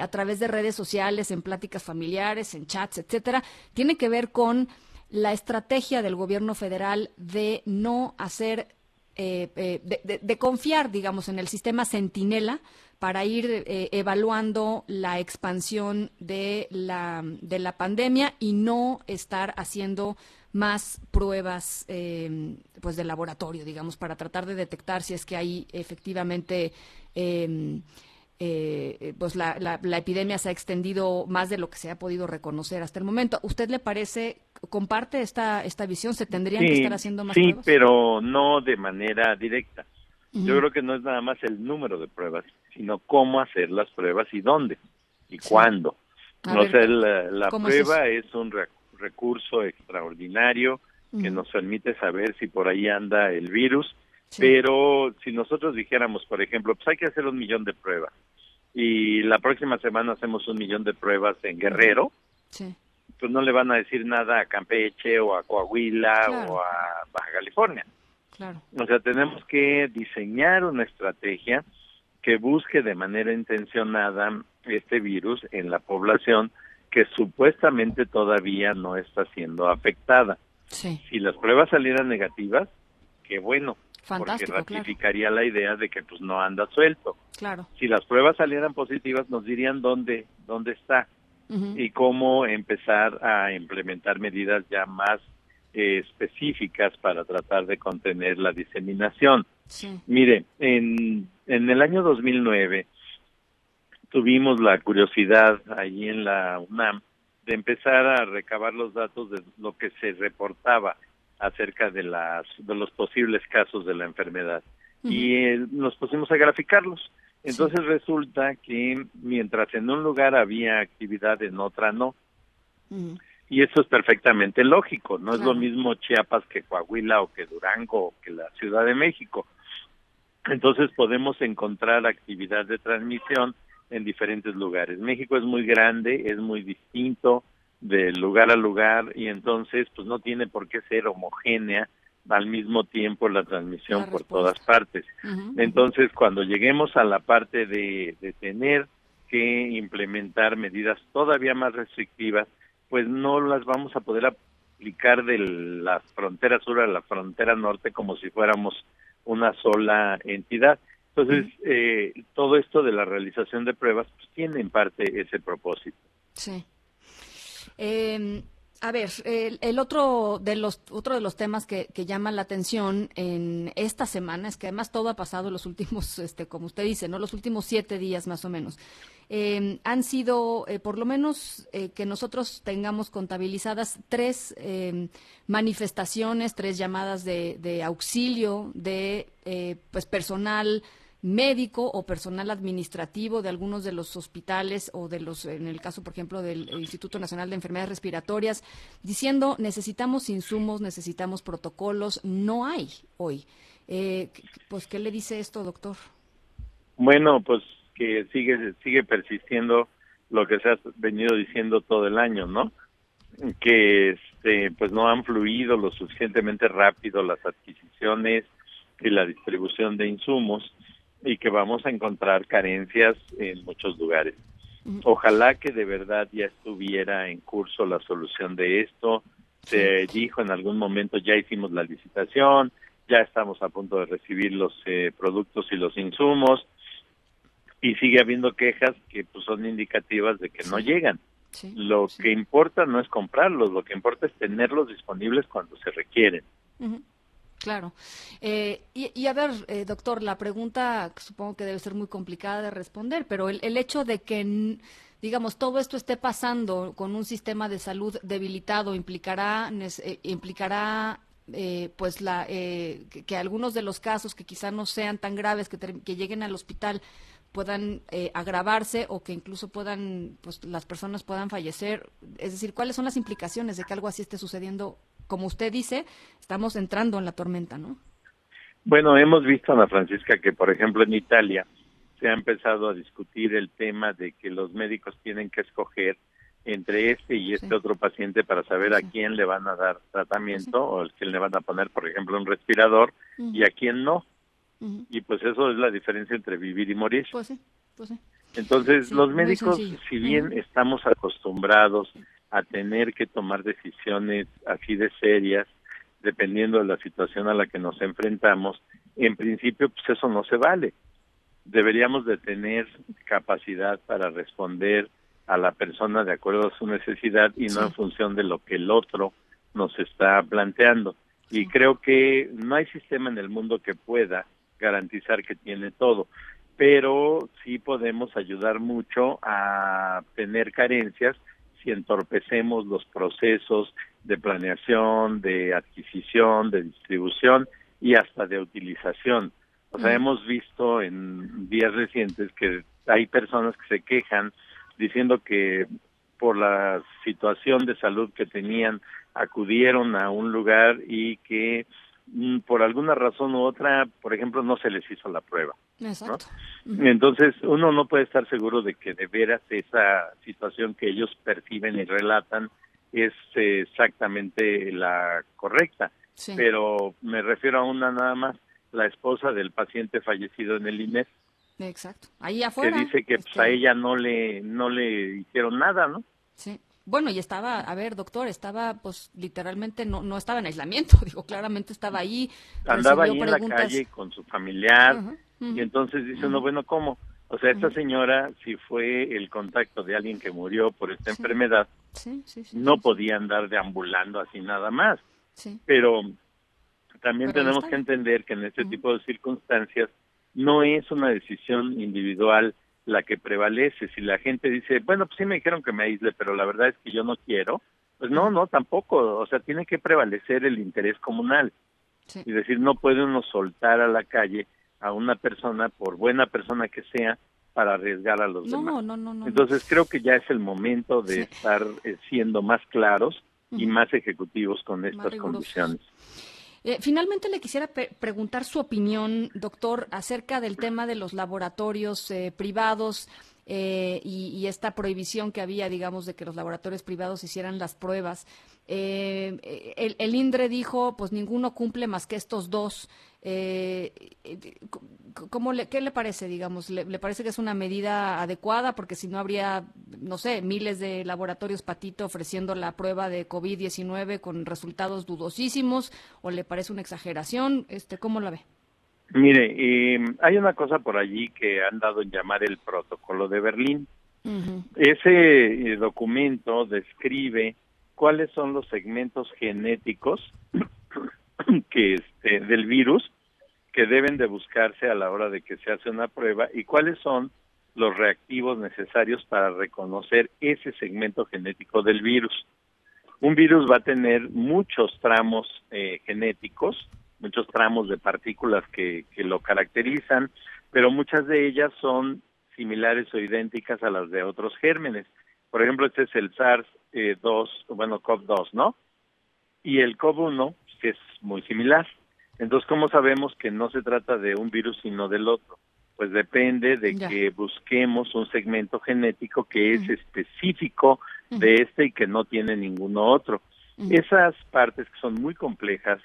a través de redes sociales, en pláticas familiares, en chats, etcétera, tiene que ver con la estrategia del gobierno federal de no hacer, eh, eh, de, confiar, digamos, en el sistema Centinela para ir eh, evaluando la expansión de la, de la pandemia y no estar haciendo más pruebas pues de laboratorio, digamos, para tratar de detectar si es que hay efectivamente eh, pues la, la, epidemia se ha extendido más de lo que se ha podido reconocer hasta el momento. ¿Usted le parece, comparte esta, esta visión? ¿Se tendrían que estar haciendo más pruebas? Sí, pero no de manera directa. Yo creo que no es nada más el número de pruebas, sino cómo hacer las pruebas y dónde y cuándo. no sé, la, prueba es, un recurso extraordinario que nos permite saber si por ahí anda el virus, pero si nosotros dijéramos, por ejemplo, pues hay que hacer un millón de pruebas, y la próxima semana hacemos un millón de pruebas en Guerrero, pues no le van a decir nada a Campeche o a Coahuila o a Baja California. O sea, tenemos que diseñar una estrategia que busque de manera intencionada este virus en la población que supuestamente todavía no está siendo afectada. Si las pruebas salieran negativas, qué bueno, porque ratificaría la idea de que pues no anda suelto. Claro. Si las pruebas salieran positivas, nos dirían dónde, dónde está y cómo empezar a implementar medidas ya más eh, específicas para tratar de contener la diseminación. Mire, en, en el año 2009 tuvimos la curiosidad allí en la UNAM de empezar a recabar los datos de lo que se reportaba acerca de las de los posibles casos de la enfermedad y eh, nos pusimos a graficarlos. Entonces resulta que mientras en un lugar había actividad, en otra no. Y eso es perfectamente lógico, no es lo mismo Chiapas que Coahuila o que Durango o que la Ciudad de México. Entonces podemos encontrar actividad de transmisión en diferentes lugares. México es muy grande, es muy distinto, de lugar a lugar y entonces pues no tiene por qué ser homogénea al mismo tiempo la transmisión por todas partes. Entonces, cuando lleguemos a la parte de, de tener que implementar medidas todavía más restrictivas, pues no las vamos a poder aplicar de la frontera sur a la frontera norte como si fuéramos una sola entidad. Entonces, eh, todo esto de la realización de pruebas pues, tiene en parte ese propósito. Sí. Eh, a ver, el, otro de los otro de los temas que, que llaman la atención en esta semana es que además todo ha pasado los últimos, este, como usted dice, no los últimos siete días más o menos. Eh, han sido, eh, por lo menos, eh, que nosotros tengamos contabilizadas tres manifestaciones, tres llamadas de, de auxilio de pues personal médico o personal administrativo de algunos de los hospitales o de los, en el caso, por ejemplo, del Instituto Nacional de Enfermedades Respiratorias, diciendo necesitamos insumos, necesitamos protocolos, no hay hoy. Eh, pues, ¿qué le dice esto, doctor? Bueno, pues que sigue sigue persistiendo lo que se ha venido diciendo todo el año, ¿no? Que este, pues no han fluido lo suficientemente rápido las adquisiciones y la distribución de insumos y que vamos a encontrar carencias en muchos lugares. Ojalá que de verdad ya estuviera en curso la solución de esto. Se dijo en algún momento ya hicimos la licitación, ya estamos a punto de recibir los eh, productos y los insumos y sigue habiendo quejas que pues, son indicativas de que no llegan. lo que importa no es comprarlos, lo que importa es tenerlos disponibles cuando se requieren. Claro. Eh, y, a ver, eh, doctor, la pregunta supongo que debe ser muy complicada de responder, pero el, hecho de que, digamos, todo esto esté pasando con un sistema de salud debilitado implicará, eh, implicará pues la, que, algunos de los casos que quizá no sean tan graves, que, que lleguen al hospital, puedan agravarse o que incluso puedan, pues las personas puedan fallecer. Es decir, ¿cuáles son las implicaciones de que algo así esté sucediendo como usted dice, estamos entrando en la tormenta, ¿no? Bueno, hemos visto, Ana Francisca, que por ejemplo en Italia se ha empezado a discutir el tema de que los médicos tienen que escoger entre este y este otro paciente para saber a quién le van a dar tratamiento o al que le van a poner, por ejemplo, un respirador y a quién no. Y pues eso es la diferencia entre vivir y morir. Pues sí, pues sí. Entonces, los médicos, si bien estamos acostumbrados a tener que tomar decisiones así de serias, dependiendo de la situación a la que nos enfrentamos, en principio pues eso no se vale. Deberíamos de tener capacidad para responder a la persona de acuerdo a su necesidad y no en función de lo que el otro nos está planteando. Y creo que no hay sistema en el mundo que pueda garantizar que tiene todo, pero sí podemos ayudar mucho a tener carencias si entorpecemos los procesos de planeación, de adquisición, de distribución y hasta de utilización. O sea, mm. hemos visto en días recientes que hay personas que se quejan diciendo que por la situación de salud que tenían acudieron a un lugar y que Mm, por alguna razón u otra, por ejemplo, no se les hizo la prueba. Exacto. Entonces, uno no puede estar seguro de que de veras esa situación que ellos perciben y relatan es exactamente la correcta. Pero me refiero a una nada más, la esposa del paciente fallecido en el INES. Exacto. Ahí afuera. Que dice que pues, a este ella no le, no le hicieron nada, ¿no? Sí. Bueno, y estaba, a ver, doctor, estaba, pues, literalmente no, no estaba en aislamiento, digo, claramente estaba ahí. Andaba ahí en la calle con su familiar, y entonces dice no, bueno, ¿cómo? O sea, esta señora, si fue el contacto de alguien que murió por esta enfermedad, no podía andar deambulando así nada más. Pero también tenemos que entender que en este tipo de circunstancias no es una decisión individual la que prevalece. Si la gente dice, bueno, pues sí me dijeron que me aísle, pero la verdad es que yo no quiero, pues no, no, tampoco. O sea, tiene que prevalecer el interés comunal. Y decir, no puede uno soltar a la calle a una persona, por buena persona que sea, para arriesgar a los demás. No, no, no, Entonces creo que ya es el momento de estar eh, siendo más claros y más ejecutivos con estas condiciones. Eh, finalmente le quisiera preguntar su opinión, doctor, acerca del tema de los laboratorios eh, privados. Eh, y, esta prohibición que había, digamos, de que los laboratorios privados hicieran las pruebas. Eh, el, el, INDRE dijo, pues ninguno cumple más que estos dos. Eh, ¿cómo le, ¿Qué le parece, digamos? ¿Le, parece que es una medida adecuada? Porque si no habría, no sé, miles de laboratorios patito ofreciendo la prueba de COVID-19 con resultados dudosísimos, ¿o le parece una exageración? Este, ¿Cómo la ve? Mire, eh, hay una cosa por allí que han dado en llamar el protocolo de Berlín. Ese eh, documento describe cuáles son los segmentos genéticos que este, del virus que deben de buscarse a la hora de que se hace una prueba y cuáles son los reactivos necesarios para reconocer ese segmento genético del virus. Un virus va a tener muchos tramos eh, genéticos muchos tramos de partículas que, que lo caracterizan, pero muchas de ellas son similares o idénticas a las de otros gérmenes. Por ejemplo, este es el SARS-2, bueno, CoV-2, ¿no? Y el CoV-1 que es muy similar. Entonces, ¿cómo sabemos que no se trata de un virus sino del otro? Pues depende de que busquemos un segmento genético que es específico de este y que no tiene ninguno otro. Esas partes que son muy complejas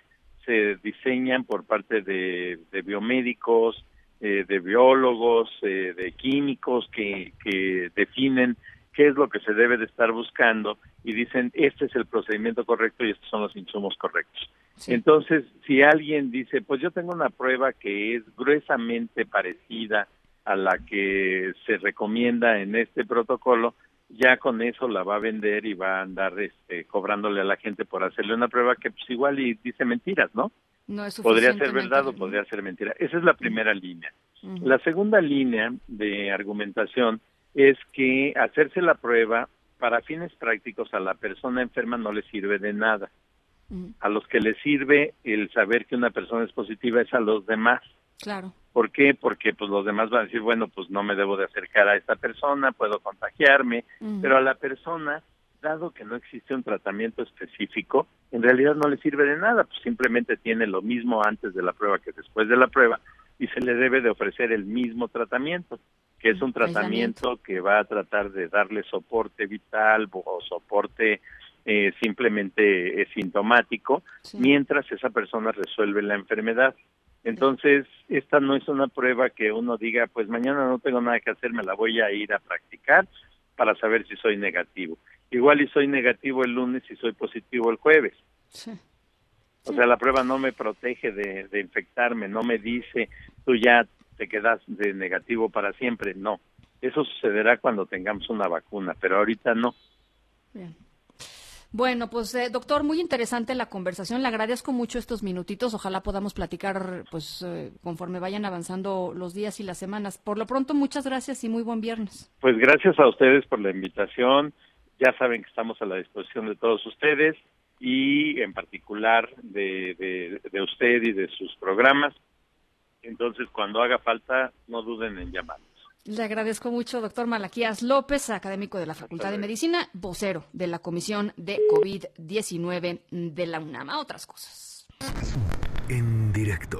se diseñan por parte de, biomédicos, eh, de biólogos, eh, de químicos que, que definen qué es lo que se debe de estar buscando y dicen este es el procedimiento correcto y estos son los insumos correctos. Entonces, si alguien dice, pues yo tengo una prueba que es gruesamente parecida a la que se recomienda en este protocolo, ya con eso la va a vender y va a andar este, cobrándole a la gente por hacerle una prueba que pues igual y dice mentiras, ¿no? No es podría ser verdad o podría ser mentira. Esa es la primera línea. La segunda línea de argumentación es que hacerse la prueba para fines prácticos a la persona enferma no le sirve de nada. A los que le sirve el saber que una persona es positiva es a los demás. Claro. ¿Por qué? Porque pues los demás van a decir, bueno, pues no me debo de acercar a esta persona, puedo contagiarme, pero a la persona, dado que no existe un tratamiento específico, en realidad no le sirve de nada, pues simplemente tiene lo mismo antes de la prueba que después de la prueba y se le debe de ofrecer el mismo tratamiento, que es un tratamiento que va a tratar de darle soporte vital o soporte eh, simplemente sintomático, mientras esa persona resuelve la enfermedad. Entonces, esta no es una prueba que uno diga, pues mañana no tengo nada que hacer, me la voy a ir a practicar para saber si soy negativo. Igual y soy negativo el lunes y soy positivo el jueves. O sea, la prueba no me protege de, de infectarme, no me dice, tú ya te quedas de negativo para siempre. No, eso sucederá cuando tengamos una vacuna, pero ahorita no. Bien. Bueno, pues eh, doctor, muy interesante la conversación. Le agradezco mucho estos minutitos. Ojalá podamos platicar, pues, eh, conforme vayan avanzando los días y las semanas. Por lo pronto, muchas gracias y muy buen viernes. Pues gracias a ustedes por la invitación. Ya saben que estamos a la disposición de todos ustedes y en particular de, de usted y de sus programas. Entonces, cuando haga falta, no duden en llamar. Le agradezco mucho, doctor Malaquías López, académico de la Facultad de Medicina, vocero de la Comisión de COVID-19 de la UNAM. otras cosas. En directo.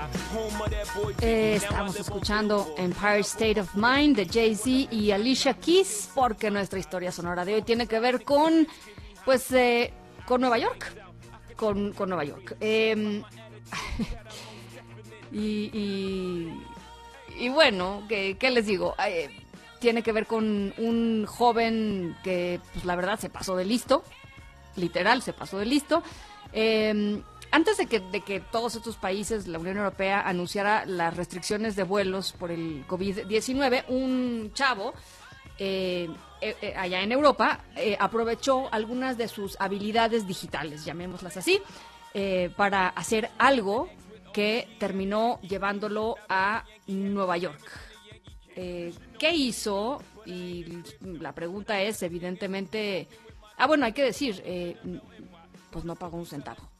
Eh, estamos escuchando Empire State of Mind de Jay-Z y Alicia Keys porque nuestra historia sonora de hoy tiene que ver con, pues, eh, con Nueva York. Con, Nueva York. Em, y, bueno, ¿qué, les digo? tiene que ver con un joven que, pues, la verdad, se pasó de listo. Literal, se pasó de listo. Eh, antes de que, de que todos estos países, la Unión Europea, anunciara las restricciones de vuelos por el COVID-19, un chavo eh, eh, eh, allá en Europa aprovechó algunas de sus habilidades digitales, llamémoslas así, para hacer algo que terminó llevándolo a Nueva York. Eh, ¿Qué hizo? Y la pregunta es, evidentemente, ah, bueno, hay que decir, eh, pues no pagó un centavo.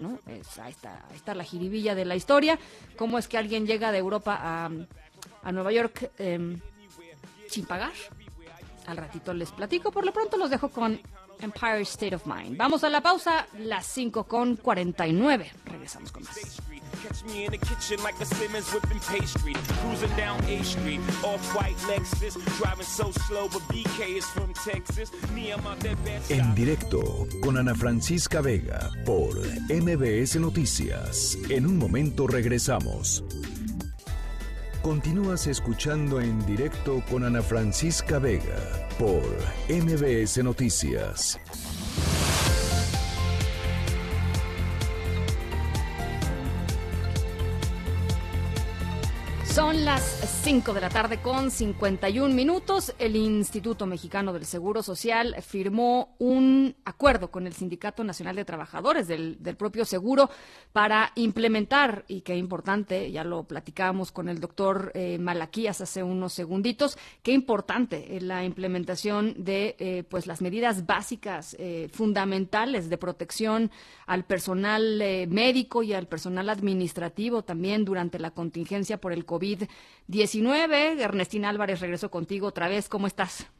¿No? Es, ahí, está, está la jiribilla de la historia. ¿Cómo es que alguien llega de Europa a, a Nueva York em, sin pagar? Al ratito les platico. Por lo pronto los dejo con Empire State of Mind. Vamos a la pausa, las 5 con 49. Regresamos con más. Catch me in the kitchen like a Simmons whipping pastry. Cruising down A Street, off white Lexus. Driving so slow, but BK is from Texas. Me, I'm out that bad En directo con Ana Francisca Vega por MBS Noticias. En un momento regresamos. Continúas escuchando en directo con Ana Francisca Vega por MBS Noticias. Son las 5 de la tarde con 51 minutos. El Instituto Mexicano del Seguro Social firmó un acuerdo con el Sindicato Nacional de Trabajadores del, propio seguro para implementar, y qué importante, ya lo platicábamos con el doctor eh, Malaquías hace unos segunditos, qué importante eh, la implementación de eh, pues las medidas básicas eh, fundamentales de protección al personal médico y al personal administrativo también durante la contingencia por el COVID-19. Ernestina Álvarez, regreso contigo otra vez. ¿Cómo estás?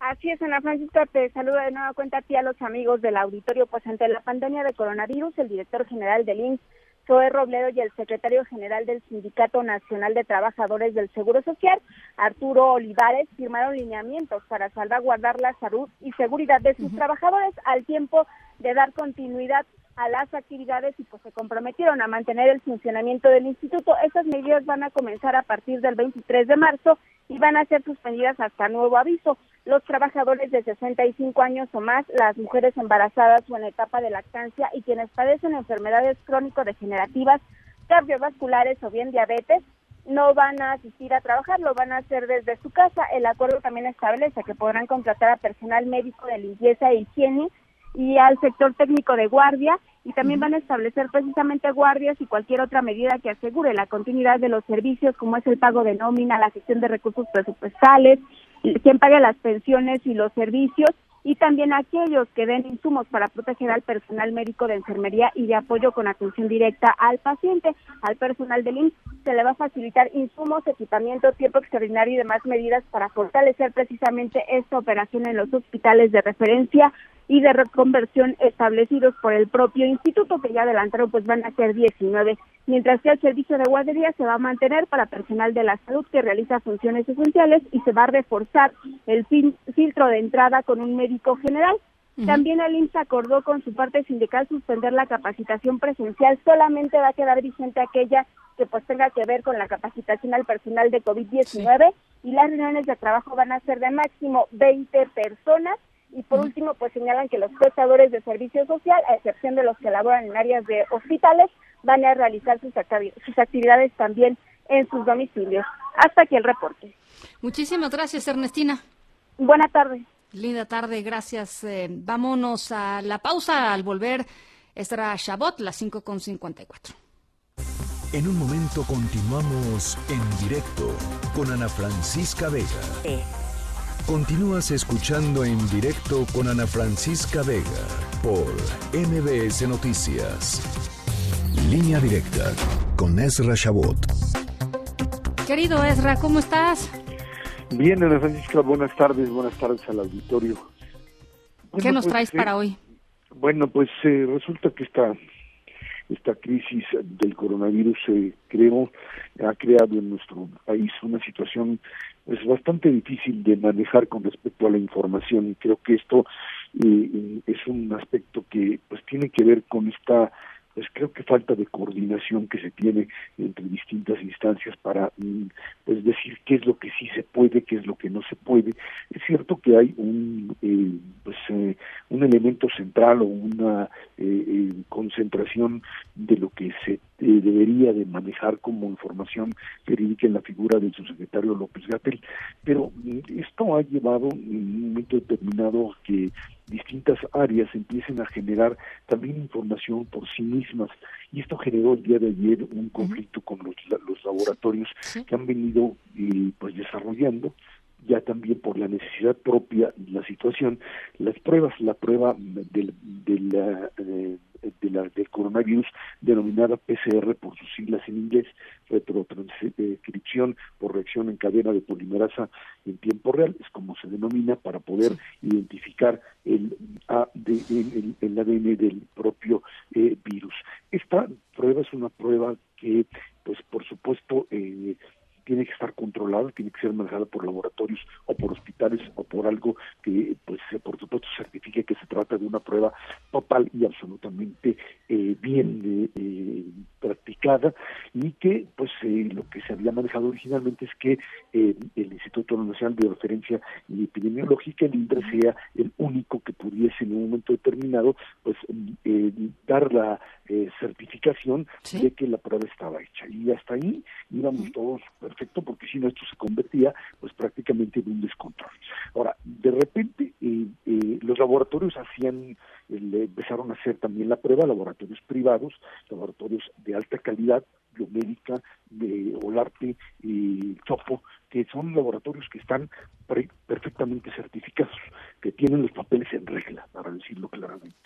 Así es, Ana Francisca, te saludo de nueva cuenta a ti a los amigos del auditorio. Pues ante la pandemia de coronavirus, el director general del IMSS, Zoe Robledo, y el secretario general del Sindicato Nacional de Trabajadores del Seguro Social, Arturo Olivares, firmaron lineamientos para salvaguardar la salud y seguridad de sus trabajadores al tiempo de dar continuidad a las actividades y pues se comprometieron a mantener el funcionamiento del instituto. Estas medidas van a comenzar a partir del 23 de marzo y van a ser suspendidas hasta nuevo aviso. Los trabajadores de 65 años o más, las mujeres embarazadas o en etapa de lactancia y quienes padecen enfermedades crónico-degenerativas, cardiovasculares o bien diabetes, no van a asistir a trabajar, lo van a hacer desde su casa. El acuerdo también establece que podrán contratar a personal médico de limpieza e higiene y al sector técnico de guardia y también van a establecer precisamente guardias y cualquier otra medida que asegure la continuidad de los servicios como es el pago de nómina, la gestión de recursos presupuestales, quien pague las pensiones y los servicios y también aquellos que den insumos para proteger al personal médico de enfermería y de apoyo con atención directa al paciente. Al personal del IMSS se le va a facilitar insumos, equipamiento, tiempo extraordinario y demás medidas para fortalecer precisamente esta operación en los hospitales de referencia y de reconversión establecidos por el propio instituto que ya adelantaron pues van a ser 19 mientras que el servicio de guardería se va a mantener para personal de la salud que realiza funciones esenciales y se va a reforzar el filtro de entrada con un médico general. También el IMSS acordó con su parte sindical suspender la capacitación presencial, solamente va a quedar vigente aquella que pues tenga que ver con la capacitación al personal de COVID-19 y las reuniones de trabajo van a ser de máximo 20 personas y por último, pues señalan que los prestadores de servicio social, a excepción de los que laboran en áreas de hospitales, van a realizar sus, sus actividades también en sus domicilios. Hasta aquí el reporte. Muchísimas gracias, Ernestina. Buena tarde. Linda tarde, gracias. Eh, vámonos a la pausa. Al volver, estará Shabot, las 5.54. En un momento continuamos en directo con Ana Francisca Vega. Continúas escuchando en directo con Ana Francisca Vega por MBS Noticias. Línea directa con Ezra Shabot. Querido Ezra, ¿cómo estás? Bien, Ana Francisca, buenas tardes, buenas tardes al auditorio. Bueno, ¿Qué nos pues, traes eh, para hoy? Bueno, pues eh, resulta que esta, esta crisis del coronavirus, eh, creo, ha creado en nuestro país una situación es bastante difícil de manejar con respecto a la información y creo que esto eh, es un aspecto que pues tiene que ver con esta pues creo que falta de coordinación que se tiene entre distintas instancias para mm, pues decir qué es lo que sí se puede, qué es lo que no se puede. Es cierto que hay un eh, pues eh, un elemento central o una concentración de lo que se debería de manejar como información verídica en la figura del subsecretario López Gatel, pero esto ha llevado en un momento determinado a que distintas áreas empiecen a generar también información por sí mismas. Y esto generó el día de ayer un conflicto con los, los laboratorios que han venido eh, pues desarrollando ya también por la necesidad propia de la situación, las pruebas, la prueba del, de la, eh, de la, del coronavirus denominada PCR por sus siglas en inglés, retrotranscripción por reacción en cadena de polimerasa en tiempo real, es como se denomina para poder identificar el, ADN, el, ADN del propio eh, virus. Esta prueba es una prueba que, pues por supuesto, eh, tiene que estar controlada, tiene que ser manejada por laboratorios o por hospitales o por algo que, pues, por supuesto, certifique que se trata de una prueba total y absolutamente eh, bien eh, practicada y que, pues, eh, lo que se había manejado originalmente es que el Instituto Nacional de Referencia Epidemiológica, el INDRE, sea el único que pudiese en un momento determinado, pues, dar la certificación de que la prueba estaba hecha. Y hasta ahí íbamos todos perfecto porque si no esto se convertía pues prácticamente en un descontrol. Ahora, de repente eh, eh, los laboratorios hacían, le empezaron a hacer también la prueba, laboratorios privados, laboratorios de alta calidad, biomédica, de Olarte y Chopo, que son laboratorios que están perfectamente certificados, que tienen los papeles en regla, para decirlo claramente.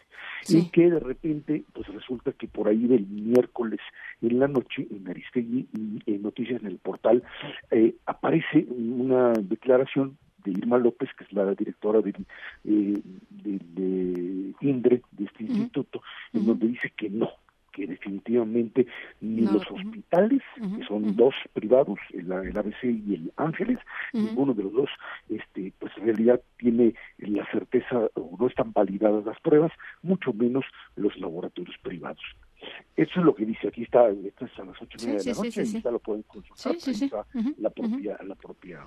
Y que de repente, pues resulta que por ahí del miércoles en la noche, en Aristegui y en Noticias en el portal, eh, aparece una declaración de Irma López, que es la directora de, eh, de, INDRE, de este instituto, en donde dice que no, que definitivamente ni los hospitales, que son dos privados, el, ABC y el Ángeles, ninguno de los dos, este, pues en realidad tiene la certeza o no están validadas las pruebas, mucho menos los laboratorios privados. Eso es lo que dice, aquí está, esto es a las ocho y media de la noche, y ya lo pueden consultar, está la propia, la propia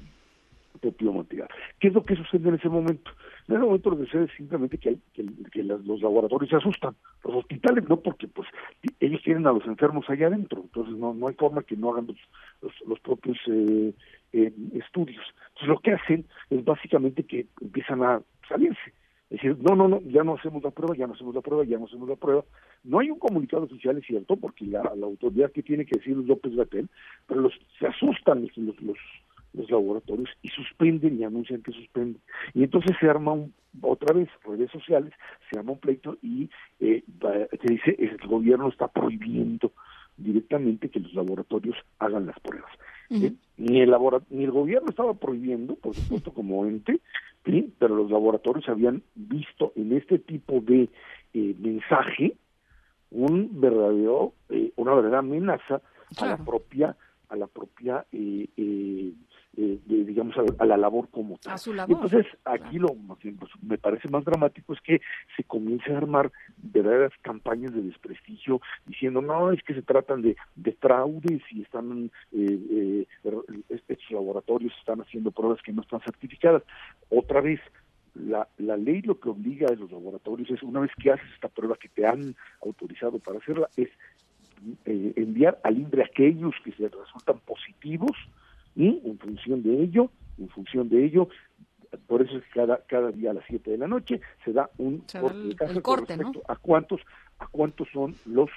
propio material. ¿Qué es lo que sucede en ese momento? En ese momento lo que sucede es simplemente que, los laboratorios se asustan, los hospitales no, porque pues ellos tienen a los enfermos allá adentro, entonces no, no hay forma que no hagan los, los, propios eh, eh, estudios. Entonces lo que hacen es básicamente que empiezan a salirse. Decir, no, no, no, ya no hacemos la prueba, ya no hacemos la prueba, ya no hacemos la prueba. No hay un comunicado oficial, es cierto, porque la, autoridad que tiene que decir López Gatel, pero los, se asustan los los laboratorios y suspenden y anuncian que suspenden. Y entonces se arma otra vez redes sociales, se arma un pleito y eh, se dice el gobierno está prohibiendo directamente que los laboratorios hagan las pruebas. Eh, ni, el ni el gobierno estaba prohibiendo, por supuesto, como ente, pero los laboratorios habían visto en este tipo de eh, mensaje un verdadero, eh, una verdadera amenaza a la propia a la propia eh, eh, eh, digamos, a, la labor como tal. Entonces, aquí lo pues, me parece más dramático es que se comience a armar verdaderas campañas de desprestigio diciendo, no, es que se tratan de, de fraudes y están, eh, eh, estos laboratorios están haciendo pruebas que no están certificadas. Otra vez, la, la ley lo que obliga a los laboratorios es, una vez que haces esta prueba que te han autorizado para hacerla, es enviar al INDRE aquellos que se resultan positivos, y en función de ello, en función de ello, por eso es que cada, cada día a las 7 de la noche se da un corte, de a cuántos a cuántos son los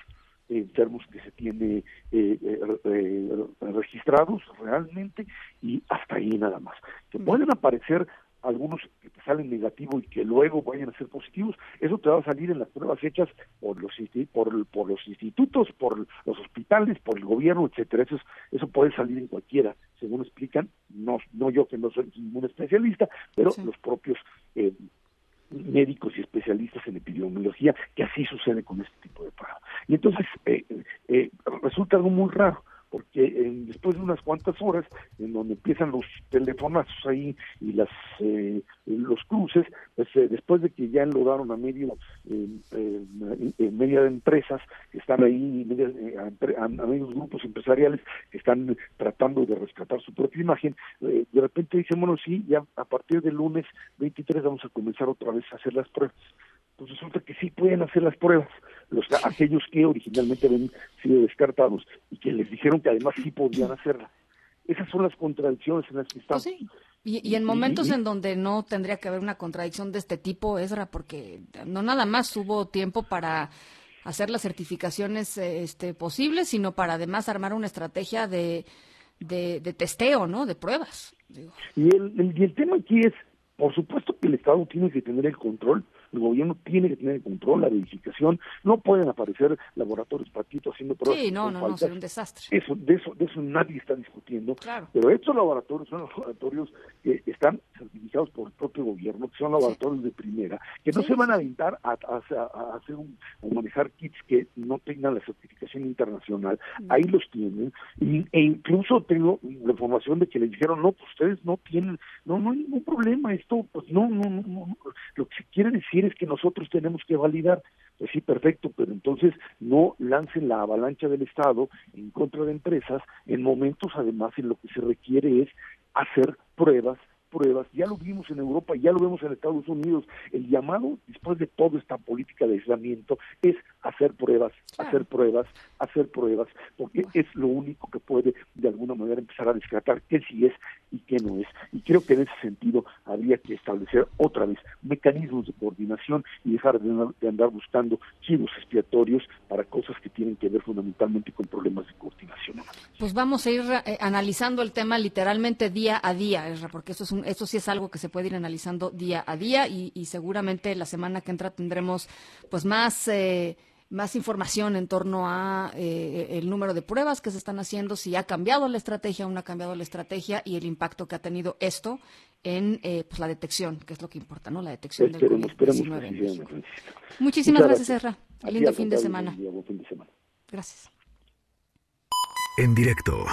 enfermos que se tiene eh, eh, eh, registrados realmente y hasta ahí nada más. Que pueden aparecer algunos que te salen negativos y que luego vayan a ser positivos, eso te va a salir en las pruebas hechas por los por, por los institutos, por los hospitales, por el gobierno, etcétera. Eso, eso puede salir en cualquiera, según explican, no, no yo que no soy ningún especialista, pero los propios eh, médicos y especialistas en epidemiología, que así sucede con este tipo de pruebas. Y entonces eh, eh, resulta algo muy raro, porque eh, después de unas cuantas horas, en donde empiezan los telefonazos ahí y las eh, los cruces, pues eh, después de que ya enlodaron a medio media de empresas que están ahí, media, a, medios grupos empresariales que están tratando de rescatar su propia imagen, de repente dicen, bueno, sí, ya a partir del lunes 23 vamos a comenzar otra vez a hacer las pruebas pues resulta que sí pueden hacer las pruebas, los aquellos que originalmente habían sido descartados y que les dijeron que además sí podían hacerlas. Esas son las contradicciones en las que estamos. Pues sí. Y, en momentos en donde no tendría que haber una contradicción de este tipo, Esra, porque no nada más hubo tiempo para hacer las certificaciones este, posibles, sino para además armar una estrategia de, de, testeo, ¿no? De pruebas. Y el, y el tema aquí es, por supuesto que el Estado tiene que tener el control, el gobierno tiene que tener el control, la verificación, no pueden aparecer laboratorios patitos haciendo pruebas. Sí, no, no, no, sería un desastre. Eso, de eso, de eso nadie está discutiendo. Pero estos laboratorios son laboratorios que están certificados por el propio gobierno, que son laboratorios de primera, que no se van a aventar a, hacer un, o manejar kits que no tengan la certificación internacional. Ahí los tienen. e incluso tengo la información de que les dijeron, no, pues ustedes no tienen, no, no hay ningún problema, esto, pues no, no, no, no. Lo que se quiere decir es que nosotros tenemos que validar. Pues sí, perfecto, pero entonces no lancen la avalancha del Estado en contra de empresas en momentos además en lo que se requiere es hacer pruebas pruebas, ya lo vimos en Europa, ya lo vemos en Estados Unidos, el llamado después de toda esta política de aislamiento es hacer pruebas, hacer pruebas, hacer pruebas, porque es lo único que puede de alguna manera empezar a descartar qué sí es y qué no es. Y creo que en ese sentido habría que establecer otra vez mecanismos de coordinación y dejar de, andar buscando chivos expiatorios para cosas que tienen que ver fundamentalmente con problemas de coordinación. Pues vamos a ir eh, analizando el tema literalmente día a día, porque eso es un eso sí es algo que se puede ir analizando día a día y, seguramente la semana que entra tendremos pues más eh, más información en torno a eh, el número de pruebas que se están haciendo, si ha cambiado la estrategia o no ha cambiado la estrategia y el impacto que ha tenido esto en eh, pues la detección, que es lo que importa, ¿no? La detección del COVID-19. Muchísimas gracias, Erra. lindo fin de semana. Gracias. En directo.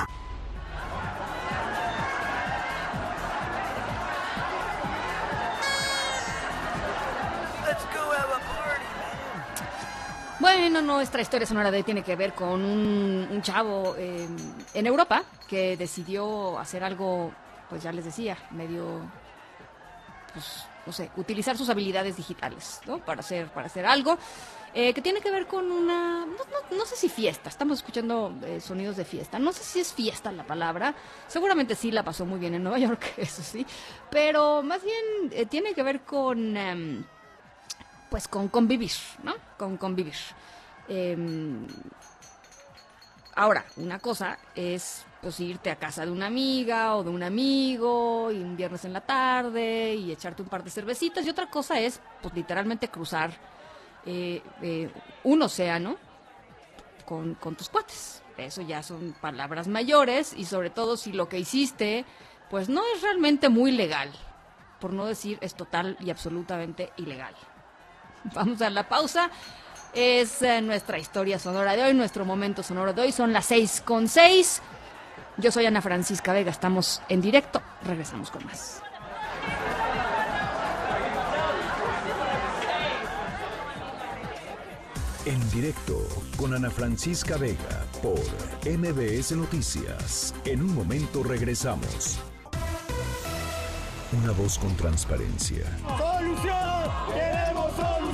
Bueno, nuestra historia sonora de hoy tiene que ver con un, chavo eh, en Europa que decidió hacer algo, pues ya les decía, medio, pues, no sé, utilizar sus habilidades digitales, ¿no? Para hacer, para hacer algo eh, que tiene que ver con una, no, sé si fiesta, estamos escuchando eh, sonidos de fiesta, no sé si es fiesta la palabra, seguramente sí la pasó muy bien en Nueva York, eso sí, pero más bien tiene que ver con em, pues con convivir, ¿no? Con convivir. Em, ahora, una cosa es pues irte a casa de una amiga o de un amigo y un viernes en la tarde y echarte un par de cervecitas y otra cosa es pues literalmente cruzar eh, eh, un océano con, con tus cuates. Eso ya son palabras mayores y sobre todo si lo que hiciste pues no es realmente muy legal, por no decir es total y absolutamente ilegal. Vamos a la pausa. Es eh, nuestra historia sonora de hoy, nuestro momento sonoro de hoy. Son las seis con seis. Yo soy Ana Francisca Vega, estamos en directo. Regresamos con más. En directo con Ana Francisca Vega por MBS Noticias. En un momento regresamos. Una voz con transparencia. ¡Solución!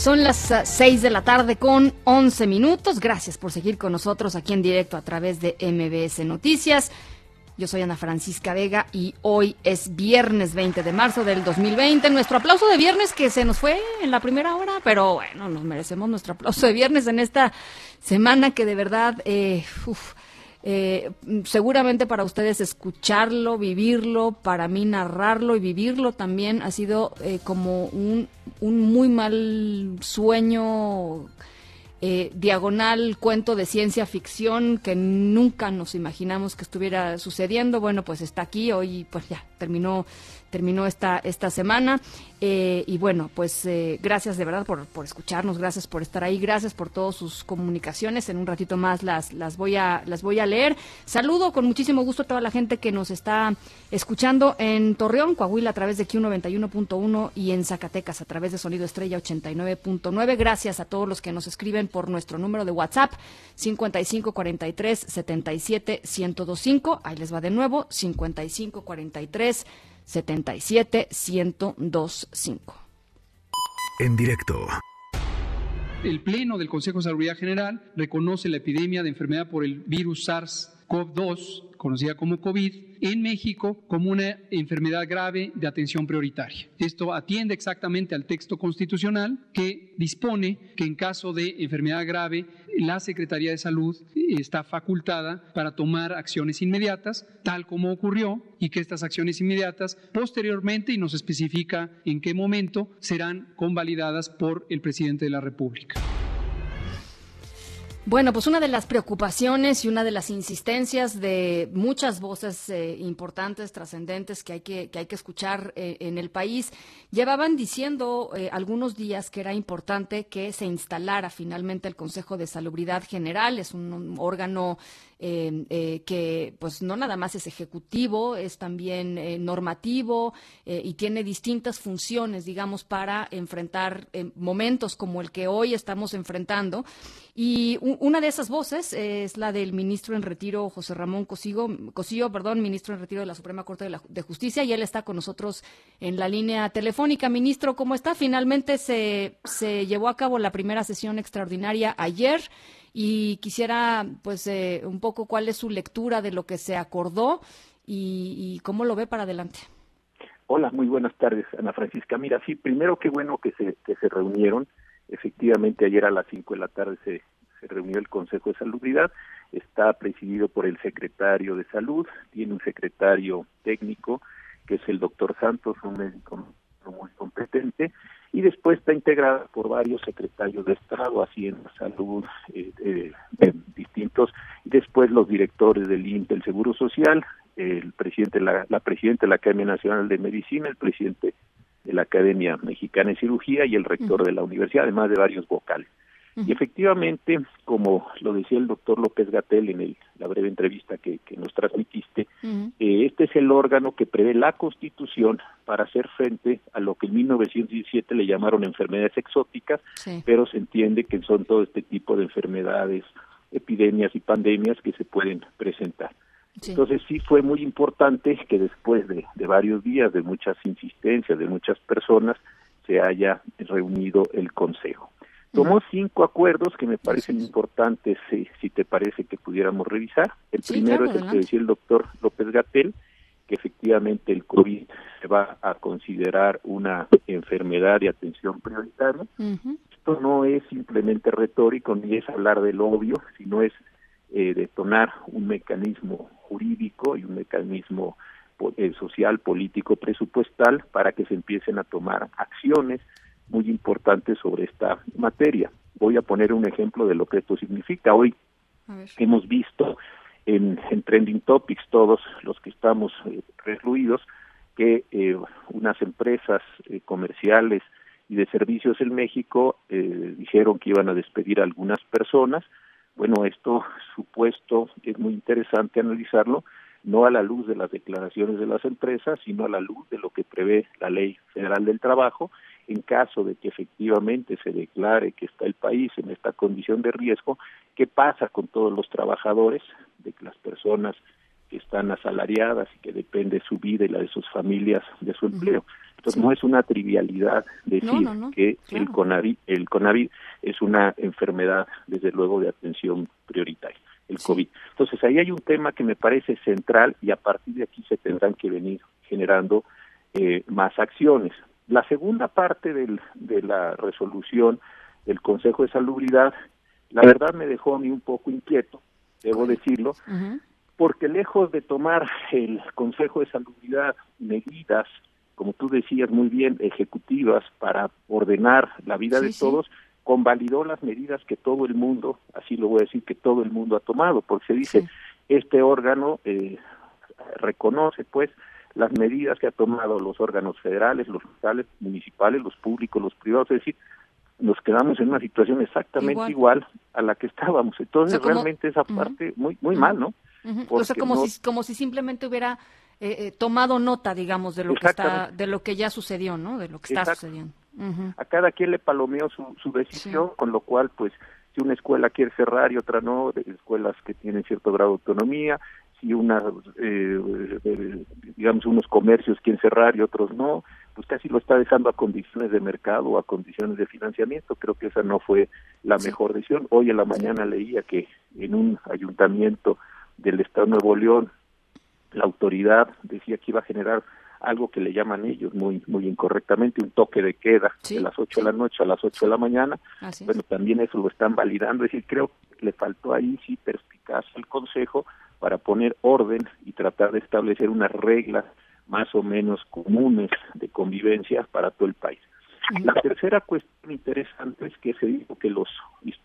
Son las 6 eh, de la tarde con 11 minutos. Gracias por seguir con nosotros aquí en directo a través de MBS Noticias. Yo soy Ana Francisca Vega y hoy es viernes 20 de marzo del 2020. Nuestro aplauso de viernes que se nos fue en la primera hora, pero bueno, nos merecemos nuestro aplauso de viernes en esta semana que de verdad eh, eh, seguramente para ustedes escucharlo, vivirlo, para mí narrarlo y vivirlo también ha sido eh, como un, un muy mal sueño eh, diagonal cuento de ciencia ficción que nunca nos imaginamos que estuviera sucediendo. Bueno, pues está aquí, hoy pues ya terminó terminó esta, esta semana. Eh, y bueno, pues eh, gracias de verdad por, por, escucharnos, gracias por estar ahí, gracias por todas sus comunicaciones. En un ratito más las, las, voy a, las voy a leer. Saludo con muchísimo gusto a toda la gente que nos está escuchando en Torreón, Coahuila a través de Q91.1 y en Zacatecas a través de Sonido Estrella 89.9. Gracias a todos los que nos escriben por nuestro número de WhatsApp 5543 77 1025. Ahí les va de nuevo 5543 77 1025. En directo. El Pleno del Consejo de Salud General reconoce la epidemia de enfermedad por el virus SARS-CoV-2, conocida como COVID, en México como una enfermedad grave de atención prioritaria. Esto atiende exactamente al texto constitucional que dispone que en caso de enfermedad grave la Secretaría de Salud está facultada para tomar acciones inmediatas, tal como ocurrió, y que estas acciones inmediatas posteriormente, y nos especifica en qué momento, serán convalidadas por el presidente de la República. Bueno, pues una de las preocupaciones y una de las insistencias de muchas voces eh, importantes, trascendentes que hay que, que hay que escuchar eh, en el país, llevaban diciendo eh, algunos días que era importante que se instalara finalmente el Consejo de Salubridad General. Es un órgano Em, eh, que pues no nada más es ejecutivo, es también eh, normativo eh, y tiene distintas funciones, digamos, para enfrentar momentos como el que hoy estamos enfrentando. Y una de esas voces es la del ministro en retiro, José Ramón Cosillo, Cosillo perdón, ministro en retiro de la Suprema Corte de, de, Justicia, y él está con nosotros en la línea telefónica. Ministro, ¿cómo está? Finalmente se, se llevó a cabo la primera sesión extraordinaria ayer y quisiera pues eh, un poco cuál es su lectura de lo que se acordó y, cómo lo ve para adelante. Hola, muy buenas tardes, Ana Francisca. Mira, sí, primero qué bueno que se, que se reunieron. Efectivamente, ayer a las 5 de la tarde se, se reunió el Consejo de Salubridad. Está presidido por el secretario de Salud, tiene un secretario técnico, que es el doctor Santos, un médico muy competente, y después está integrada por varios secretarios de Estado, Hacienda, Salud, eh, eh, distintos, y después los directores del INTE, el Seguro Social, el presidente, la, la presidenta de la Academia Nacional de Medicina, el presidente de la Academia Mexicana de Cirugía y el rector de la universidad, además de varios vocales. Y efectivamente, como lo decía el doctor López Gatel en el, la breve entrevista que, que nos transmitiste, eh, este es el órgano que prevé la Constitución para hacer frente a lo que en 1917 le llamaron enfermedades exóticas, pero se entiende que son todo este tipo de enfermedades, epidemias y pandemias que se pueden presentar. Entonces sí fue muy importante que después de, de varios días, de muchas insistencias de muchas personas, se haya reunido el Consejo. Tomó cinco acuerdos que me parecen importantes, si, si te parece que pudiéramos revisar. El primero es el que decía el doctor López Gatel, que efectivamente el COVID se va a considerar una enfermedad de atención prioritaria. Esto no es simplemente retórico ni es hablar del obvio, sino es eh, detonar un mecanismo jurídico y un mecanismo eh, social, político, presupuestal para que se empiecen a tomar acciones muy importante sobre esta materia. Voy a poner un ejemplo de lo que esto significa. Hoy hemos visto en, Trending Topics, todos los que estamos eh, recluidos, que eh, unas empresas eh, comerciales y de servicios en México eh, dijeron que iban a despedir a algunas personas. Bueno, esto supuesto es muy interesante analizarlo, no a la luz de las declaraciones de las empresas, sino a la luz de lo que prevé la Ley Federal del Trabajo en caso de que efectivamente se declare que está el país en esta condición de riesgo, ¿qué pasa con todos los trabajadores, de las personas que están asalariadas y que depende su vida y la de sus familias de su empleo? Entonces no es una trivialidad decir que el CONAVI, el CONAVI es una enfermedad desde luego de atención prioritaria, el COVID. Entonces ahí hay un tema que me parece central y a partir de aquí se tendrán que venir generando eh, más acciones. La segunda parte del, de la resolución del Consejo de Salubridad, la verdad me dejó a mí un poco inquieto, debo decirlo, porque lejos de tomar el Consejo de Salubridad medidas, como tú decías muy bien, ejecutivas para ordenar la vida de todos, convalidó las medidas que todo el mundo, así lo voy a decir, que todo el mundo ha tomado, porque se dice, este órgano eh, reconoce pues las medidas que ha tomado los órganos federales, los locales, municipales, los públicos, los privados, es decir, nos quedamos en una situación exactamente igual, a la que estábamos. Entonces, realmente esa parte muy muy mal, ¿no? O sea, como si como si simplemente hubiera eh, eh, tomado nota, digamos, de lo que está de lo que ya sucedió, ¿no? De lo que está sucediendo. A cada quien le palomeó su, su decisión, con lo cual, pues, si una escuela quiere cerrar y otra no, escuelas que tienen cierto grado de autonomía, si una, eh, digamos, unos comercios quieren cerrar y otros no, pues casi lo está dejando a condiciones de mercado o a condiciones de financiamiento. Creo que esa no fue la mejor decisión. Hoy en la mañana leía que en un ayuntamiento del Estado de Nuevo León, la autoridad decía que iba a generar algo que le llaman ellos muy muy incorrectamente un toque de queda de las 8 de la noche a las 8 de la mañana. bueno, también eso lo están validando, es decir, creo que le faltó ahí sí perspicaz al Consejo para poner orden y tratar de establecer unas reglas más o menos comunes de convivencia para todo el país. La tercera cuestión interesante es que se dijo que los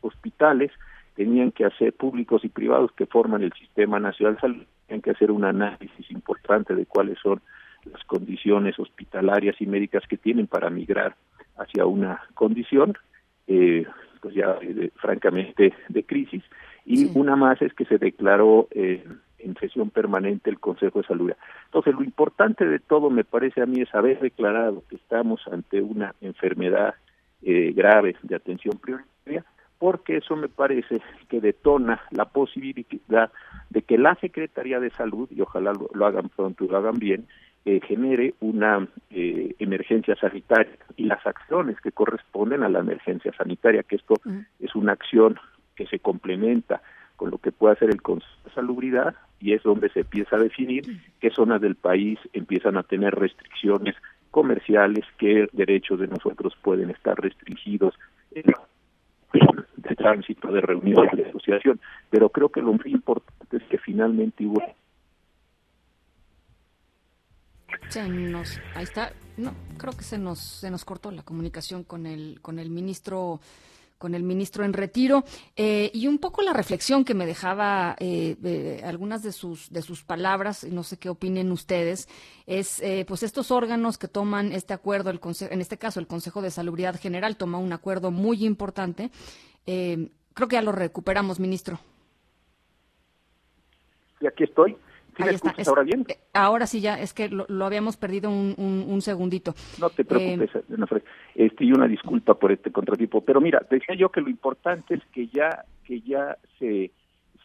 hospitales tenían que hacer públicos y privados que forman el Sistema Nacional de Salud, tenían que hacer un análisis importante de cuáles son las condiciones hospitalarias y médicas que tienen para migrar hacia una condición, eh, pues ya francamente de crisis, y una más es que se declaró eh, en sesión permanente el Consejo de Salud. Entonces, lo importante de todo, me parece a mí, es haber declarado que estamos ante una enfermedad eh, grave de atención prioritaria, porque eso me parece que detona la posibilidad de que la Secretaría de Salud, y ojalá lo, hagan pronto y lo hagan bien, eh, genere una eh, emergencia sanitaria. Y las acciones que corresponden a la emergencia sanitaria, que esto es una acción que se complementa con lo que puede hacer el Consejo de Salubridad y es donde se empieza a definir qué zonas del país empiezan a tener restricciones comerciales, qué derechos de nosotros pueden estar restringidos de tránsito, de reuniones, de asociación. Pero creo que lo muy importante es que finalmente hubo se nos, ahí está, creo que se nos, se nos cortó la comunicación con el, con el ministro con el ministro en retiro. Eh, y un poco la reflexión que me dejaba eh, algunas de sus de sus palabras no sé qué opinen ustedes es eh, pues estos órganos que toman este acuerdo el en este caso el Consejo de Salubridad General toma un acuerdo muy importante. Creo que ya lo recuperamos ministro. Y aquí estoy ahora bien? Eh, ahora sí ya, es que lo, habíamos perdido un, un, segundito. No te preocupes, eh, este, y una disculpa por este contratipo. Pero mira, decía yo que lo importante es que ya, que ya se,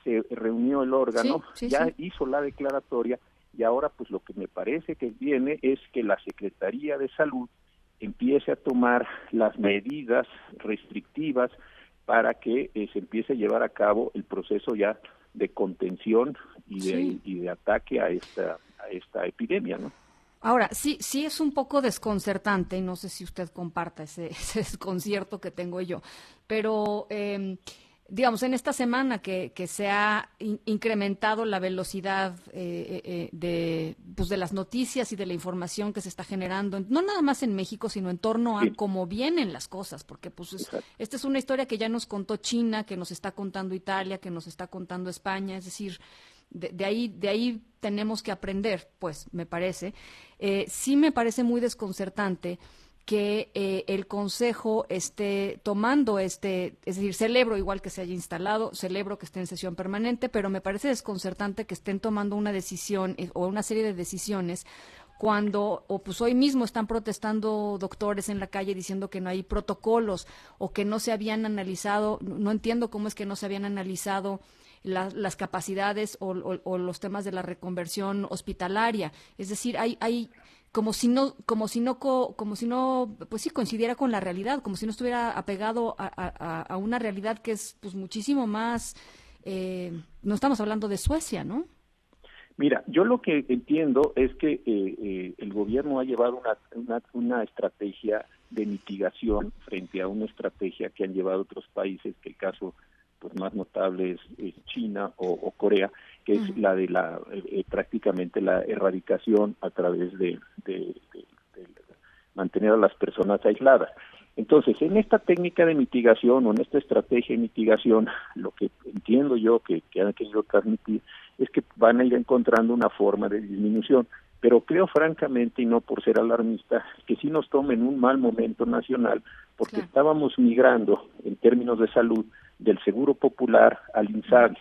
se reunió el órgano, ya hizo la declaratoria, y ahora pues lo que me parece que viene es que la Secretaría de Salud empiece a tomar las medidas restrictivas para que eh, se empiece a llevar a cabo el proceso ya de contención y de, y de ataque a esta, a esta epidemia, ¿no? Ahora, sí, sí es un poco desconcertante, y no sé si usted comparta ese, ese desconcierto que tengo yo, pero eh, digamos, en esta semana que, que se ha incrementado la velocidad eh, eh, eh, de, pues de las noticias y de la información que se está generando, no nada más en México, sino en torno a cómo vienen las cosas, porque pues esta es una historia que ya nos contó China, que nos está contando Italia, que nos está contando España, es decir, de, de ahí, de ahí tenemos que aprender, pues, me parece. sí me parece muy desconcertante que eh, el Consejo esté tomando este, es decir, celebro igual que se haya instalado, celebro que esté en sesión permanente, pero me parece desconcertante que estén tomando una decisión eh, o una serie de decisiones cuando, o pues hoy mismo están protestando doctores en la calle diciendo que no hay protocolos o que no se habían analizado, no entiendo cómo es que no se habían analizado las capacidades o, o, los temas de la reconversión hospitalaria. Es decir, hay, hay como si no, como si no, como si no, pues sí, coincidiera con la realidad, como si no estuviera apegado a, una realidad que es pues muchísimo más, eh, no estamos hablando de Suecia, ¿no? Mira, yo lo que entiendo es que eh, eh, el gobierno ha llevado una, una, una, estrategia de mitigación frente a una estrategia que han llevado otros países, que el caso pues más notable es, China o, Corea, que es la de la eh, prácticamente la erradicación a través de, de, mantener a las personas aisladas. Entonces, en esta técnica de mitigación o en esta estrategia de mitigación, lo que entiendo yo que, que han querido transmitir es que van a ir encontrando una forma de disminución pero creo francamente, y no por ser alarmista, que sí nos tomen un mal momento nacional, porque estábamos migrando en términos de salud del Seguro Popular al INSABI.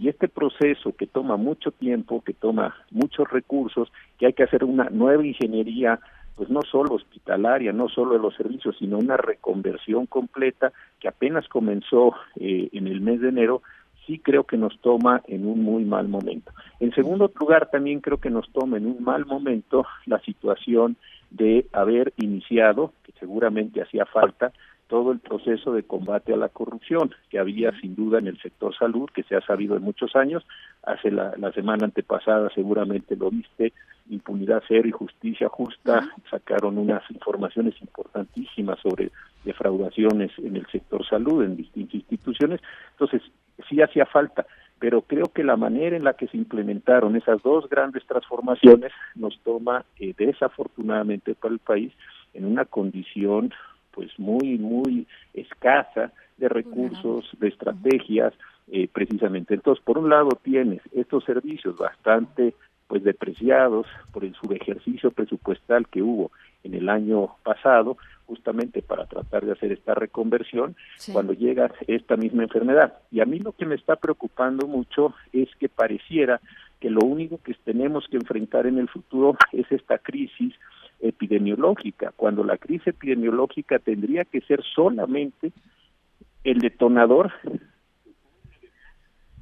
Y este proceso que toma mucho tiempo, que toma muchos recursos, que hay que hacer una nueva ingeniería, pues no solo hospitalaria, no solo de los servicios, sino una reconversión completa que apenas comenzó eh, en el mes de enero, sí creo que nos toma en un muy mal momento. En segundo lugar, también creo que nos toma en un mal momento la situación de haber iniciado, que seguramente hacía falta, todo el proceso de combate a la corrupción que había sin duda en el sector salud, que se ha sabido en muchos años. Hace la, semana antepasada seguramente lo viste, impunidad cero y justicia justa, sacaron unas informaciones importantísimas sobre defraudaciones en el sector salud en distintas instituciones. Entonces, sí hacía falta, pero creo que la manera en la que se implementaron esas dos grandes transformaciones nos toma eh, desafortunadamente para el país en una condición pues muy muy escasa de recursos, de estrategias, eh, precisamente. Entonces, por un lado tienes estos servicios bastante pues depreciados por el subejercicio presupuestal que hubo en el año pasado, justamente para tratar de hacer esta reconversión cuando llega esta misma enfermedad. Y a mí lo que me está preocupando mucho es que pareciera que lo único que tenemos que enfrentar en el futuro es esta crisis epidemiológica, cuando la crisis epidemiológica tendría que ser solamente el detonador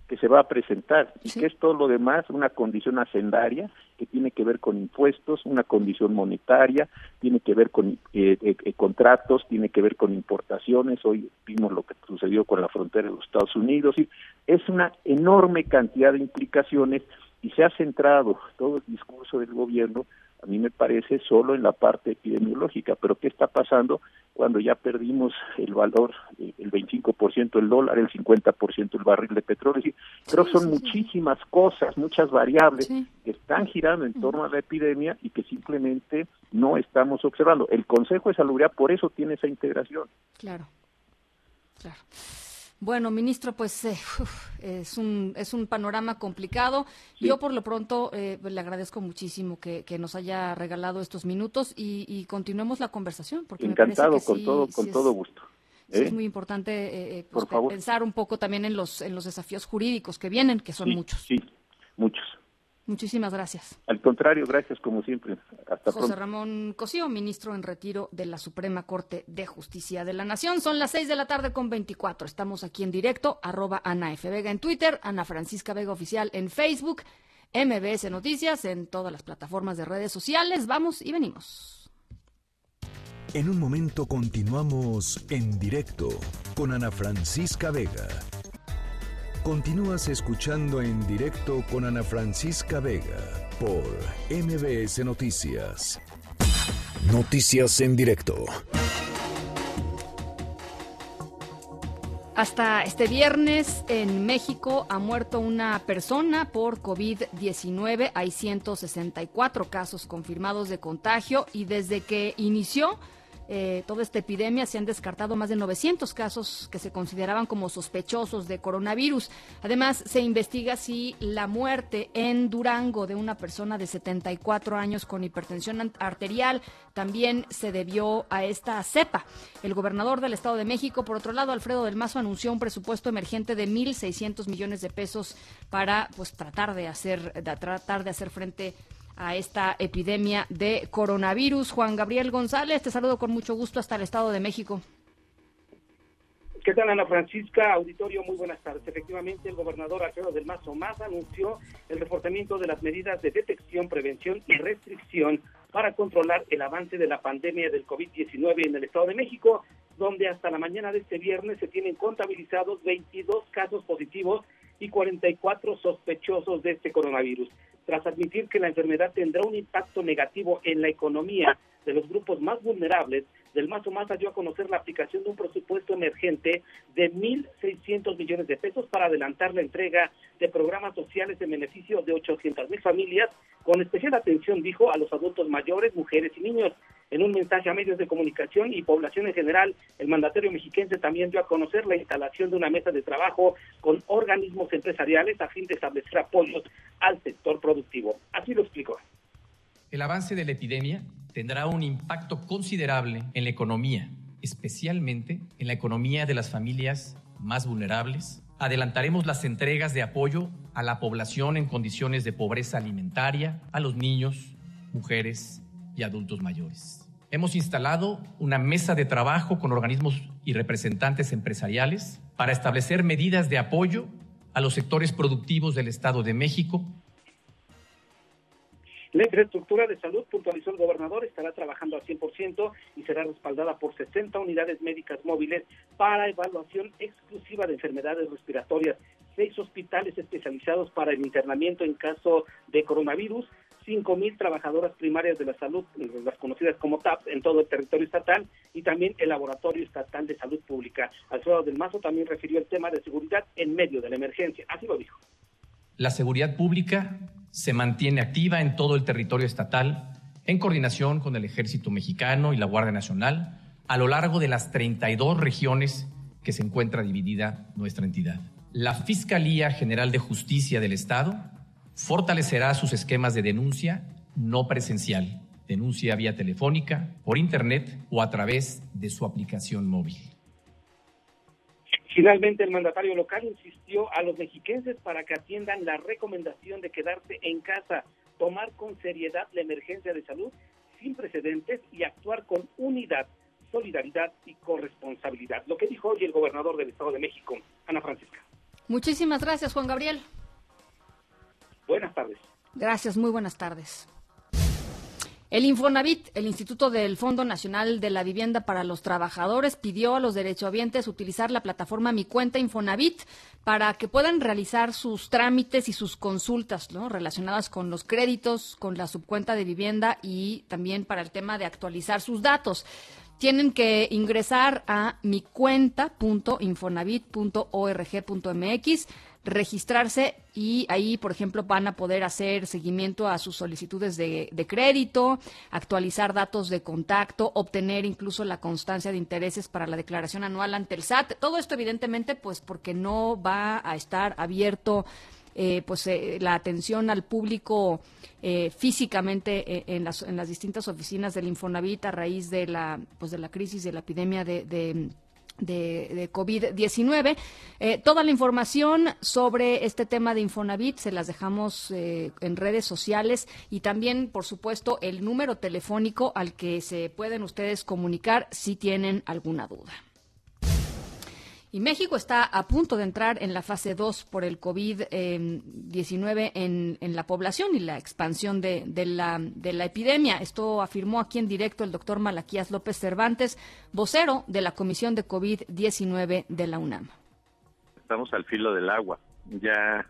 que se va a presentar y que es todo lo demás una condición hacendaria que tiene que ver con impuestos, una condición monetaria, tiene que ver con eh, eh, eh, contratos, tiene que ver con importaciones. Hoy vimos lo que sucedió con la frontera de los Estados Unidos. Y es una enorme cantidad de implicaciones y se ha centrado todo el discurso del gobierno a mí me parece solo en la parte epidemiológica, pero ¿qué está pasando cuando ya perdimos el valor, eh, el 25% del dólar, el 50% el barril de petróleo? creo que son muchísimas cosas, muchas variables que están girando en torno a la epidemia y que simplemente no estamos observando. El Consejo de Salubridad por eso tiene esa integración. Claro, claro. Bueno, ministro, pues eh, es, un, es un panorama complicado. Yo por lo pronto eh, le agradezco muchísimo que, nos haya regalado estos minutos y, continuemos la conversación. Porque Encantado, me parece con, todo, con todo gusto. es ¿eh? muy importante pues, pensar un poco también en los, en los desafíos jurídicos que vienen, que son muchos. Sí, muchos. Muchísimas gracias. Al contrario, gracias como siempre. Hasta José Ramón Cosío, ministro en retiro de la Suprema Corte de Justicia de la Nación. Son las seis de la tarde con 24. Estamos aquí en directo, arroba Ana F. Vega en Twitter, Ana Francisca Vega Oficial en Facebook, MBS Noticias en todas las plataformas de redes sociales. Vamos y venimos. En un momento continuamos en directo con Ana Francisca Vega. Continúas escuchando en directo con Ana Francisca Vega por MBS Noticias. Noticias en directo. Hasta este viernes en México ha muerto una persona por COVID-19. Hay 164 casos confirmados de contagio y desde que inició eh, toda esta epidemia se han descartado más de 900 casos que se consideraban como sospechosos de coronavirus. Además, se investiga si la muerte en Durango de una persona de 74 años con hipertensión arterial también se debió a esta cepa. El gobernador del Estado de México, por otro lado, Alfredo del Mazo, anunció un presupuesto emergente de 1.600 millones de pesos para pues tratar de hacer, de tratar de hacer frente a esta epidemia de coronavirus. Juan Gabriel González, te saludo con mucho gusto hasta el Estado de México. ¿Qué tal, Ana Francisca? Auditorio, muy buenas tardes. Efectivamente, el gobernador Alfredo del Mazo Más anunció el reforzamiento de las medidas de detección, prevención y restricción para controlar el avance de la pandemia del COVID-19 en el Estado de México, donde hasta la mañana de este viernes se tienen contabilizados 22 casos positivos y 44 sospechosos de este coronavirus tras admitir que la enfermedad tendrá un impacto negativo en la economía de los grupos más vulnerables, del Mazo Maza dio a conocer la aplicación de un presupuesto emergente de 1.600 millones de pesos para adelantar la entrega de programas sociales en beneficio de 800 mil familias, con especial atención, dijo, a los adultos mayores, mujeres y niños. En un mensaje a medios de comunicación y población en general, el mandatario mexiquense también dio a conocer la instalación de una mesa de trabajo con organismos empresariales a fin de establecer apoyos al sector productivo. Así lo explicó. El avance de la epidemia tendrá un impacto considerable en la economía, especialmente en la economía de las familias más vulnerables. Adelantaremos las entregas de apoyo a la población en condiciones de pobreza alimentaria, a los niños, mujeres y adultos mayores. Hemos instalado una mesa de trabajo con organismos y representantes empresariales para establecer medidas de apoyo a los sectores productivos del Estado de México la infraestructura de salud, puntualizó el gobernador, estará trabajando al 100% y será respaldada por 60 unidades médicas móviles para evaluación exclusiva de enfermedades respiratorias, seis hospitales especializados para el internamiento en caso de coronavirus, 5 mil trabajadoras primarias de la salud, las conocidas como TAP, en todo el territorio estatal y también el Laboratorio Estatal de Salud Pública. Alfredo del Mazo también refirió el tema de seguridad en medio de la emergencia. Así lo dijo. La seguridad pública se mantiene activa en todo el territorio estatal en coordinación con el Ejército Mexicano y la Guardia Nacional a lo largo de las 32 regiones que se encuentra dividida nuestra entidad. La Fiscalía General de Justicia del Estado fortalecerá sus esquemas de denuncia no presencial, denuncia vía telefónica, por Internet o a través de su aplicación móvil. Finalmente, el mandatario local insistió a los mexiquenses para que atiendan la recomendación de quedarse en casa, tomar con seriedad la emergencia de salud sin precedentes y actuar con unidad, solidaridad y corresponsabilidad. Lo que dijo hoy el gobernador del Estado de México, Ana Francisca. Muchísimas gracias, Juan Gabriel. Buenas tardes. Gracias, muy buenas tardes. El Infonavit, el Instituto del Fondo Nacional de la Vivienda para los Trabajadores, pidió a los derechohabientes utilizar la plataforma Mi Cuenta Infonavit para que puedan realizar sus trámites y sus consultas relacionadas con los créditos, con la subcuenta de vivienda y también para el tema de actualizar sus datos. Tienen que ingresar a micuenta.infonavit.org.mx registrarse y ahí, por ejemplo, van a poder hacer seguimiento a sus solicitudes de, crédito, actualizar datos de contacto, obtener incluso la constancia de intereses para la declaración anual ante el SAT. Todo esto, evidentemente, pues porque no va a estar abierto eh, pues eh, la atención al público eh, físicamente en las, en las distintas oficinas del Infonavit a raíz de la pues de la crisis de la epidemia de de, COVID-19. Eh, toda la información sobre este tema de Infonavit se las dejamos eh, en redes sociales y también, por supuesto, el número telefónico al que se pueden ustedes comunicar si tienen alguna duda. Y México está a punto de entrar en la fase 2 por el COVID-19 en, en, la población y la expansión de, la, de la epidemia. Esto afirmó aquí en directo el doctor Malaquías López Cervantes, vocero de la Comisión de COVID-19 de la UNAM. Estamos al filo del agua, ya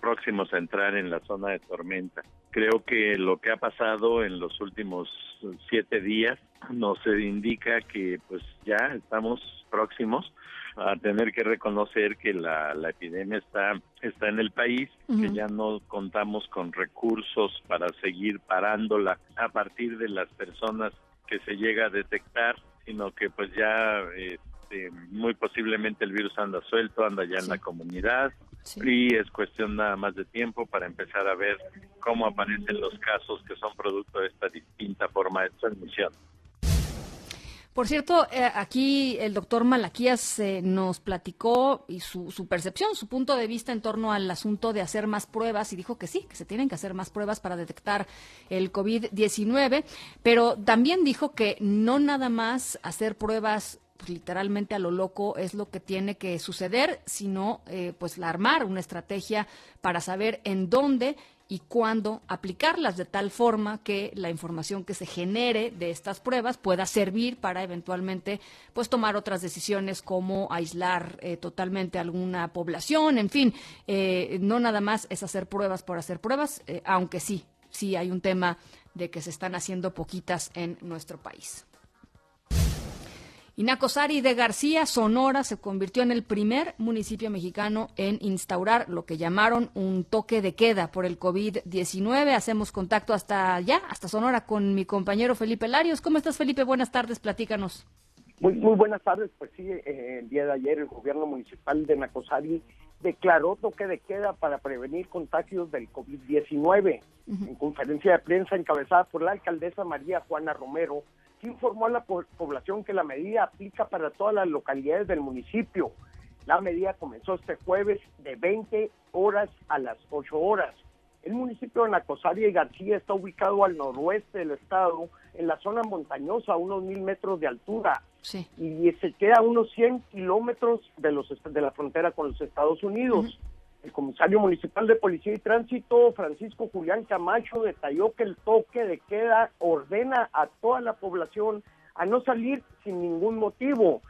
próximos a entrar en la zona de tormenta. Creo que lo que ha pasado en los últimos siete días nos indica que pues ya estamos próximos a tener que reconocer que la, la epidemia está, está en el país, que ya no contamos con recursos para seguir parándola a partir de las personas que se llega a detectar, sino que pues ya este, muy posiblemente el virus anda suelto, anda ya en la comunidad y es cuestión nada más de tiempo para empezar a ver cómo aparecen los casos que son producto de esta distinta forma de transmisión. Por cierto, eh, aquí el doctor Malaquías eh, nos platicó y su, su, percepción, su punto de vista en torno al asunto de hacer más pruebas y dijo que sí, que se tienen que hacer más pruebas para detectar el COVID-19, pero también dijo que no nada más hacer pruebas pues, literalmente a lo loco es lo que tiene que suceder, sino eh, pues armar una estrategia para saber en dónde y cuándo aplicarlas de tal forma que la información que se genere de estas pruebas pueda servir para eventualmente pues tomar otras decisiones como aislar eh, totalmente alguna población, en fin, eh, no nada más es hacer pruebas por hacer pruebas, eh, aunque sí, sí hay un tema de que se están haciendo poquitas en nuestro país. Inacosari de García, Sonora, se convirtió en el primer municipio mexicano en instaurar lo que llamaron un toque de queda por el COVID-19. Hacemos contacto hasta allá, hasta Sonora, con mi compañero Felipe Larios. ¿Cómo estás, Felipe? Buenas tardes, platícanos. Muy, muy buenas tardes. Pues sí, eh, el día de ayer el gobierno municipal de Nacosari declaró toque de queda para prevenir contagios del COVID-19. En conferencia de prensa encabezada por la alcaldesa María Juana Romero, informó a la población que la medida aplica para todas las localidades del municipio. La medida comenzó este jueves de 20 horas a las 8 horas. El municipio de Nacosaria y García está ubicado al noroeste del estado, en la zona montañosa, a unos mil metros de altura. Y se queda a unos 100 kilómetros de, los, de la frontera con los Estados Unidos. El comisario municipal de Policía y Tránsito, Francisco Julián Camacho, detalló que el toque de queda ordena a toda la población a no salir sin ningún motivo,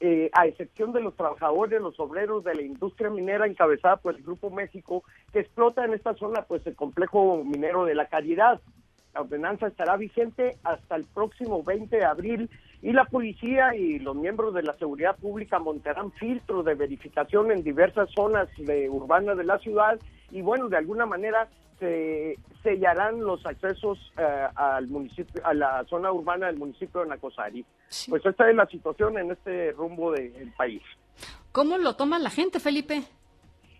eh, a excepción de los trabajadores, los obreros de la industria minera encabezada por el Grupo México, que explota en esta zona pues el complejo minero de la Caridad. Ordenanza estará vigente hasta el próximo 20 de abril y la policía y los miembros de la seguridad pública montarán filtros de verificación en diversas zonas de, urbanas de la ciudad y bueno, de alguna manera se sellarán los accesos eh, al municipio, a la zona urbana del municipio de Nacosari. Pues esta es la situación en este rumbo del país. ¿Cómo lo toma la gente, Felipe?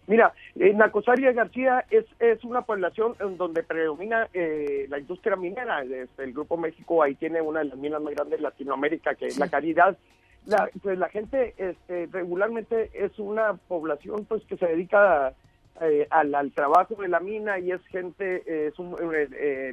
Mira, en Nacosaria García es, es una población en donde predomina eh, la industria minera. Este, el Grupo México ahí tiene una de las minas más grandes de Latinoamérica, que es la Caridad. La, pues la gente este, regularmente es una población pues que se dedica eh, al, trabajo de la mina y es gente, eh, es un,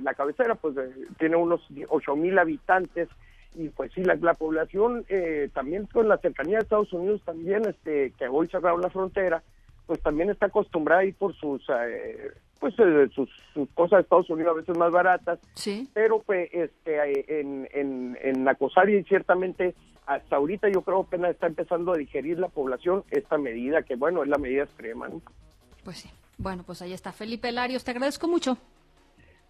la cabecera pues tiene unos ocho mil habitantes y pues sí, la, la población también con la cercanía de Estados Unidos también, este que hoy cerraron la frontera, pues también está acostumbrada a ir por sus eh, pues eh, sus, cosas de Estados Unidos a veces más baratas sí pero pues este en en en la y ciertamente hasta ahorita yo creo que apenas está empezando a digerir la población esta medida que bueno es la medida extrema ¿no? pues sí bueno pues ahí está Felipe Larios te agradezco mucho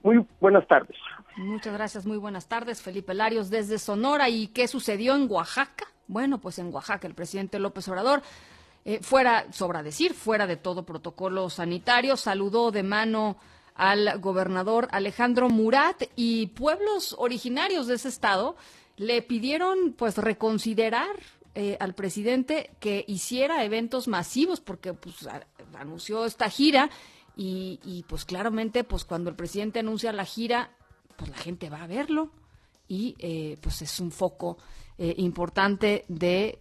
muy buenas tardes. Muchas gracias, muy buenas tardes, Felipe Larios desde Sonora. ¿Y qué sucedió en Oaxaca? Bueno, pues en Oaxaca el presidente López Obrador eh, fuera, sobra decir, fuera de todo protocolo sanitario, saludó de mano al gobernador Alejandro Murat y pueblos originarios de ese estado le pidieron pues reconsiderar eh, al presidente que hiciera eventos masivos porque pues anunció esta gira y, y, pues claramente pues cuando el presidente anuncia la gira pues la gente va a verlo y eh, pues es un foco importante de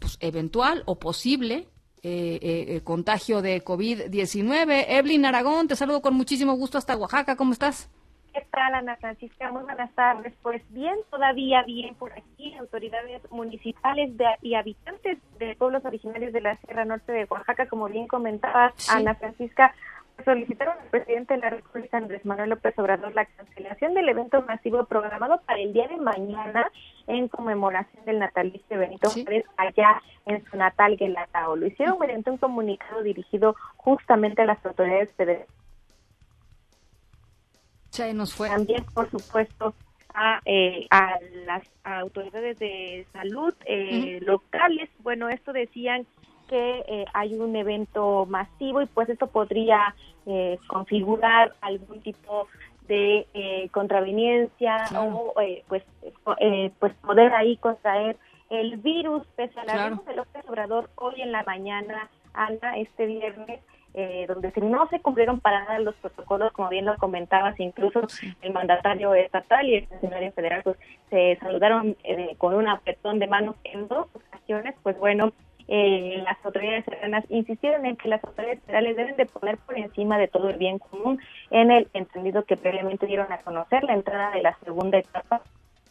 pues, eventual o posible eh, eh, eh contagio de COVID-19. Evelyn Aragón, te saludo con muchísimo gusto hasta Oaxaca. ¿Cómo estás? ¿Qué tal, Ana Francisca? Muy buenas tardes. Pues bien, todavía bien por aquí, autoridades municipales y habitantes de pueblos originarios de la Sierra Norte de Oaxaca, como bien comentabas, Ana Francisca, solicitaron al presidente de la República, Andrés Manuel López Obrador, la cancelación del evento masivo programado para el día de mañana en conmemoración del natalicio de Benito Juárez allá en su natal Guelatao. Lo hicieron mediante un comunicado dirigido justamente a las autoridades federales. nos fue. También, por supuesto, a, eh, a las autoridades de salud eh, locales. Bueno, esto decían que eh, hay un evento masivo y pues esto podría eh, configurar algún tipo de eh, contraveniencia o pues pues poder ahí contraer el virus. Pese a la de López Obrador hoy en la mañana Ana este viernes donde no se cumplieron para nada los protocolos, como bien lo comentabas, incluso el mandatario estatal y el funcionario federal pues se saludaron con un apretón de manos en dos ocasiones, pues bueno, eh, las autoridades serranas insistieron en que las autoridades federales deben de poner por encima de todo el bien común en el entendido que previamente dieron a conocer la entrada de la segunda etapa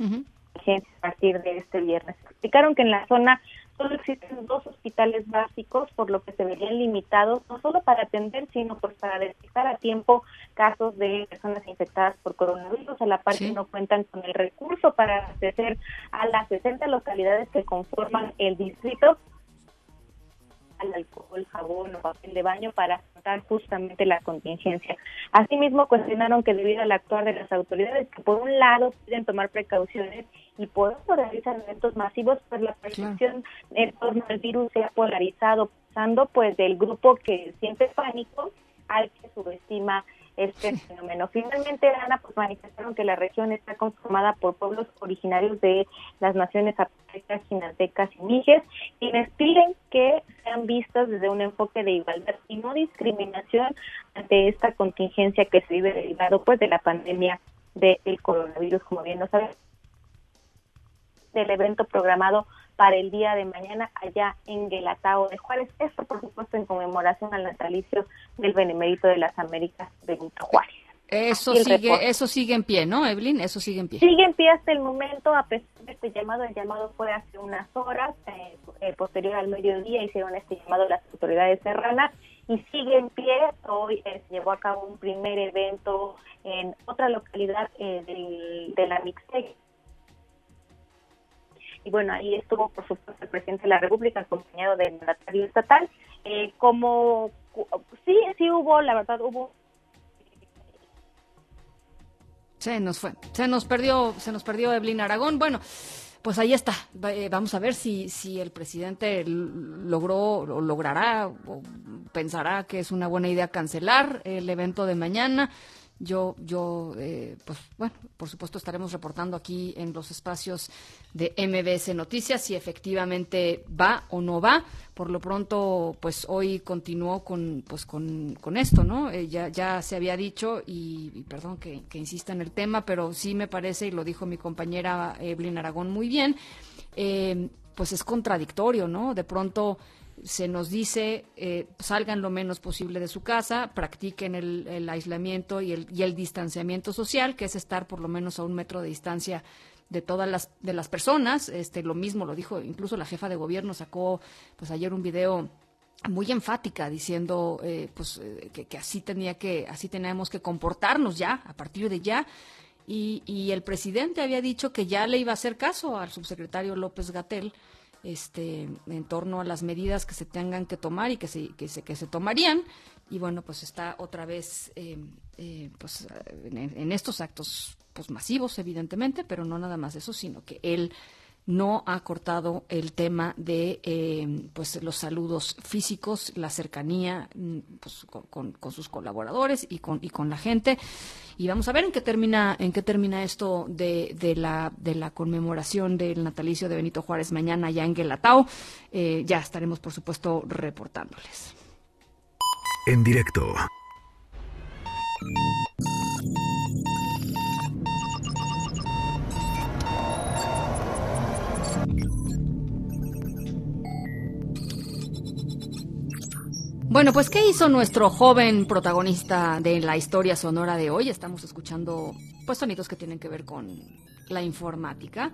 a partir de este viernes. Explicaron que en la zona solo existen dos hospitales básicos, por lo que se verían limitados no solo para atender, sino pues para detectar a tiempo casos de personas infectadas por coronavirus. A la parte no cuentan con el recurso para abastecer a las 60 localidades que conforman el distrito al alcohol, jabón o papel de baño para afrontar justamente la contingencia. Asimismo, cuestionaron que debido al actuar de las autoridades, que por un lado piden tomar precauciones y por otro realizar eventos masivos, pues la percepción en torno al virus se ha polarizado, pasando pues del grupo que siente pánico al que subestima este fenómeno. Finalmente, Ana, pues manifestaron que la región está conformada por pueblos originarios de las naciones aztecas, chinantecas y mijes, quienes piden que sean vistas desde un enfoque de igualdad y no discriminación ante esta contingencia que se vive derivado pues de la pandemia del coronavirus, como bien lo sabemos del evento programado para el día de mañana allá en Guelatao de Juárez. Esto, por supuesto, en conmemoración al natalicio del Benemérito de las Américas, Benito Juárez. Eso sigue, eso sigue en pie, ¿no, Evelyn? Eso sigue en pie. Sigue en pie hasta el momento, a pesar de este llamado. El llamado fue hace unas horas, eh, eh, posterior al mediodía, hicieron este llamado las autoridades serranas y sigue en pie. Hoy eh, se llevó a cabo un primer evento en otra localidad de la Mixtec, y bueno, ahí estuvo, por supuesto, el presidente de la República acompañado del mandatario estatal. Eh, como sí, sí hubo, la verdad, hubo se nos fue, se nos perdió, se nos perdió Evelyn Aragón. Bueno, pues ahí está. Eh, vamos a ver si, si el presidente logró o logrará o pensará que es una buena idea cancelar el evento de mañana. Yo, yo eh, pues bueno, por supuesto estaremos reportando aquí en los espacios de MBS Noticias si efectivamente va o no va. Por lo pronto, pues hoy continuó con, pues con, con esto, ¿no? Eh, ya, ya se había dicho, y, perdón que, que, insista en el tema, pero sí me parece, y lo dijo mi compañera Evelyn Aragón muy bien, eh, pues es contradictorio, ¿no? De pronto se nos dice eh, salgan lo menos posible de su casa, practiquen el, aislamiento y el, y el, distanciamiento social, que es estar por lo menos a un metro de distancia de todas las de las personas. Este lo mismo lo dijo incluso la jefa de gobierno sacó pues ayer un video muy enfática diciendo eh, pues eh, que, que, así tenía que así teníamos que comportarnos ya a partir de ya y, y el presidente había dicho que ya le iba a hacer caso al subsecretario López Gatel este, en torno a las medidas que se tengan que tomar y que se, que se, que se tomarían. Y bueno, pues está otra vez eh, eh, pues, en, estos actos pues, masivos, evidentemente, pero no nada más eso, sino que él no ha cortado el tema de eh, pues los saludos físicos, la cercanía mm, pues, con, con, sus colaboradores y con, y con la gente. Y vamos a ver en qué termina, en qué termina esto de, de, la, de la conmemoración del natalicio de Benito Juárez mañana ya en Guelatao. Eh, ya estaremos, por supuesto, reportándoles. En directo. Bueno, pues ¿qué hizo nuestro joven protagonista de la historia sonora de hoy? Estamos escuchando pues sonidos que tienen que ver con la informática.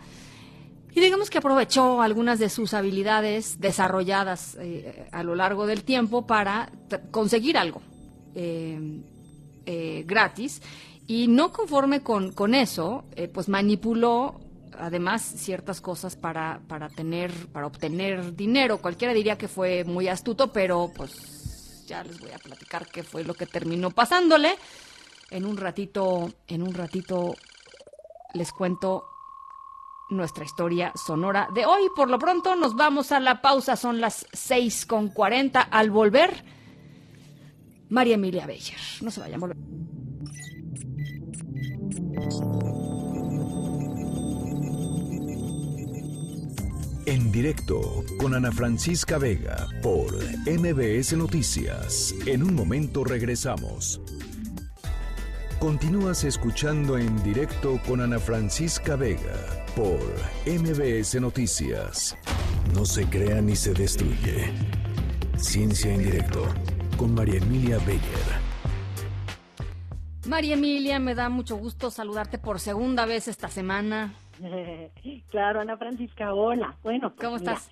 Y digamos que aprovechó algunas de sus habilidades desarrolladas eh, a lo largo del tiempo para conseguir algo eh, eh, gratis. Y no conforme con, con eso, pues manipuló además ciertas cosas para, para tener, para obtener dinero. Cualquiera diría que fue muy astuto, pero pues ya les voy a platicar qué fue lo que terminó pasándole. En un ratito, en un ratito les cuento nuestra historia sonora de hoy. Por lo pronto nos vamos a la pausa, son las 6 con 40. Al volver, María Emilia Beyer. No se vayan volver. En directo con Ana Francisca Vega por MBS Noticias. En un momento regresamos. Continúas escuchando en directo con Ana Francisca Vega por MBS Noticias. No se crea ni se destruye. Ciencia en directo con María Emilia Beyer. María Emilia, me da mucho gusto saludarte por segunda vez esta semana. claro, Ana Francisca, hola. Bueno, pues ¿cómo estás?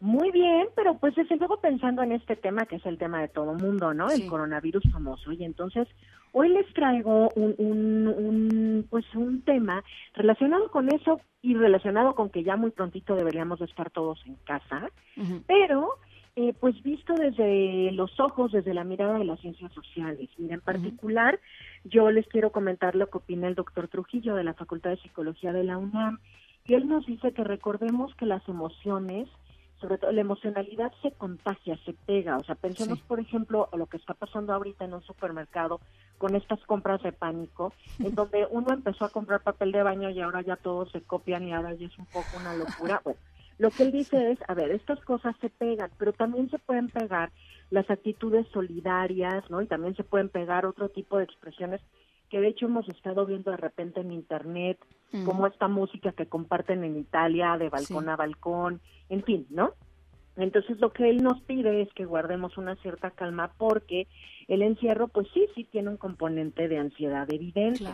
Muy bien, pero pues desde luego pensando en este tema que es el tema de todo mundo, ¿no? El coronavirus famoso. Y entonces hoy les traigo un, un, un, pues un tema relacionado con eso y relacionado con que ya muy prontito deberíamos de estar todos en casa, pero Eh, pues visto desde los ojos, desde la mirada de las ciencias sociales. Mira, en particular, yo les quiero comentar lo que opina el doctor Trujillo de la Facultad de Psicología de la UNAM. Y él nos dice que recordemos que las emociones, sobre todo la emocionalidad se contagia, se pega. O sea, pensemos, por ejemplo, a lo que está pasando ahorita en un supermercado con estas compras de pánico, en donde uno empezó a comprar papel de baño y ahora ya todos se copian y ahora ya es un poco una locura. Bueno, lo que él dice es, a ver, estas cosas se pegan, pero también se pueden pegar las actitudes solidarias, ¿no? Y también se pueden pegar otro tipo de expresiones que de hecho hemos estado viendo de repente en internet, Mm. como esta música que comparten en Italia de balcón Sí. a balcón, en fin, ¿no? Entonces lo que él nos pide es que guardemos una cierta calma porque el encierro pues sí, sí tiene un componente de ansiedad evidente.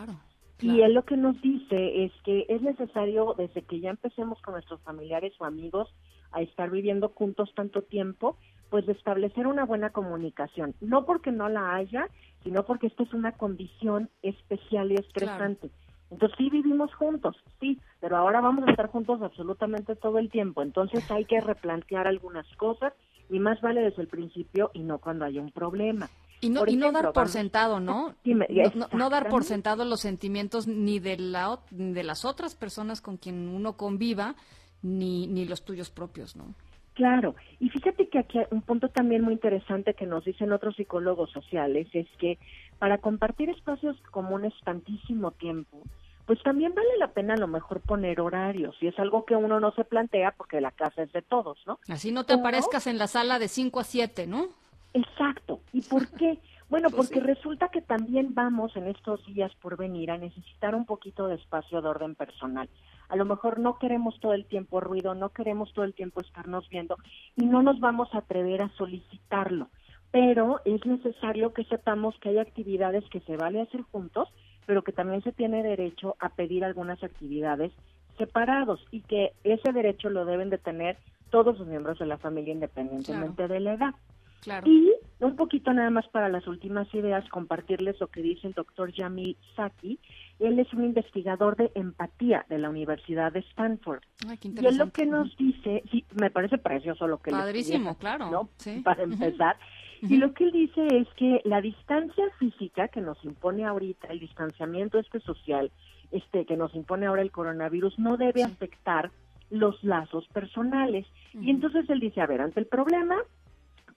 Y él lo que nos dice es que es necesario, desde que ya empecemos con nuestros familiares o amigos a estar viviendo juntos tanto tiempo, pues de establecer una buena comunicación. No porque no la haya, sino porque esta es una condición especial y estresante. Entonces sí vivimos juntos, sí, pero ahora vamos a estar juntos absolutamente todo el tiempo. Entonces hay que replantear algunas cosas y más vale desde el principio y no cuando haya un problema. Y no, y no dar por sentado, ¿no? Dime, no, no- no dar por sentado los sentimientos ni de, la, ni de las otras personas con quien uno conviva, ni, ni los tuyos propios, ¿no? Claro, y fíjate que aquí hay un punto también muy interesante que nos dicen otros psicólogos sociales es que para compartir espacios comunes tantísimo tiempo, pues también vale la pena a lo mejor poner horarios y es algo que uno no se plantea porque la casa es de todos, ¿no? Así no te aparezcas en la sala de 5 a 7, ¿no? Exacto. ¿Y por qué? Bueno, Pues porque sí. resulta que también vamos en estos días por venir a necesitar un poquito de espacio de orden personal. A lo mejor no queremos todo el tiempo ruido, no queremos todo el tiempo estarnos viendo y no nos vamos a atrever a solicitarlo. Pero es necesario que sepamos que hay actividades que se vale hacer juntos, pero que también se tiene derecho a pedir algunas actividades separados y que ese derecho lo deben de tener todos los miembros de la familia independientemente de la edad. Claro. Y un poquito nada más para las últimas ideas, compartirles lo que dice el doctor Jamil Saki. Él es un investigador de empatía de la Universidad de Stanford. Ay, qué Y él lo que nos dice, sí, me parece precioso lo que Padrísimo, escribe, claro. ¿no? Sí. Para empezar. Y lo que él dice es que la distancia física que nos impone ahorita, el distanciamiento este social, este que nos impone ahora el coronavirus, no debe afectar los lazos personales. Y entonces él dice, a ver, ante el problema,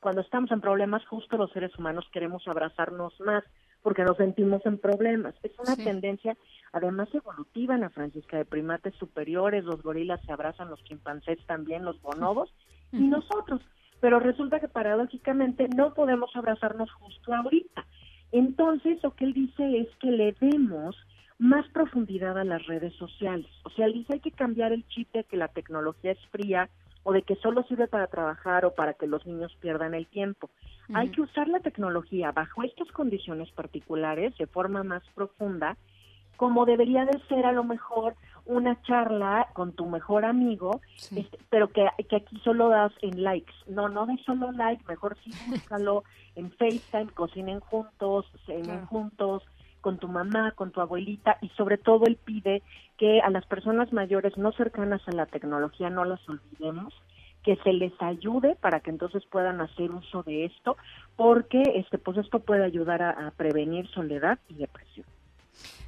cuando estamos en problemas, justo los seres humanos queremos abrazarnos más porque nos sentimos en problemas. Es una Sí. tendencia, además evolutiva, Ana Francisca, de primates superiores, los gorilas se abrazan, los chimpancés también, los bonobos, y nosotros. Pero resulta que paradójicamente no podemos abrazarnos justo ahorita. Entonces, lo que él dice es que le demos más profundidad a las redes sociales. O sea, él dice hay que cambiar el chip de que la tecnología es fría o de que solo sirve para trabajar o para que los niños pierdan el tiempo. Hay que usar la tecnología bajo estas condiciones particulares de forma más profunda, como debería de ser a lo mejor una charla con tu mejor amigo, este, pero que, que aquí solo das en likes. No, no de solo like, mejor sí búscalo en FaceTime, cocinen juntos, cenen Claro. juntos, con tu mamá, con tu abuelita y sobre todo él pide que a las personas mayores no cercanas a la tecnología no las olvidemos, que se les ayude para que entonces puedan hacer uso de esto, porque este pues esto puede ayudar a, a prevenir soledad y depresión.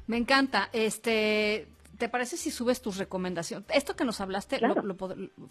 Me encanta. Este, ¿te parece si subes tus recomendaciones? Esto que nos hablaste, lo- Claro. lo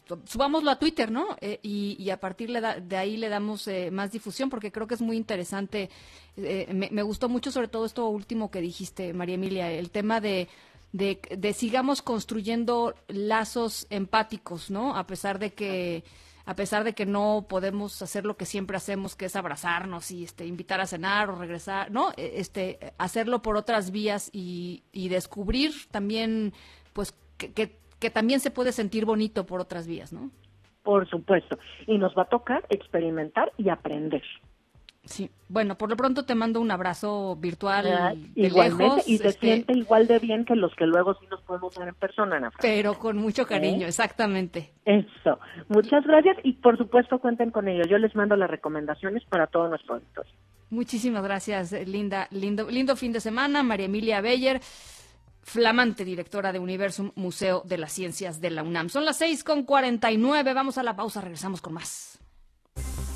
lo- subámoslo a Twitter, ¿no? Eh, y, y a partir de ahí le damos eh, más difusión porque creo que es muy interesante. Eh, me, me gustó mucho sobre todo esto último que dijiste, María Emilia, el tema de, de, de sigamos construyendo lazos empáticos, ¿no? A pesar de que a pesar de que no podemos hacer lo que siempre hacemos, que es abrazarnos y este invitar a cenar o regresar, ¿no? Eh, Este hacerlo por otras vías y, y descubrir también pues que, que, que también se puede sentir bonito por otras vías, ¿no? Por supuesto. Y nos va a tocar experimentar y aprender. Sí. Bueno, por lo pronto te mando un abrazo virtual de Igualmente, lejos, y se este, siente igual de bien que los que luego sí nos podemos ver en persona, Ana pero con mucho cariño, ¿Eh? exactamente. Eso. Muchas gracias y por supuesto cuenten con ello. Yo les mando las recomendaciones para todo nuestro auditorio. Muchísimas gracias, Linda. Lindo, lindo fin de semana. María Emilia Beyer, flamante directora de Universum Museo de las Ciencias de la UNAM. Son las seis con cuarenta y nueve. Vamos a la pausa, regresamos con más.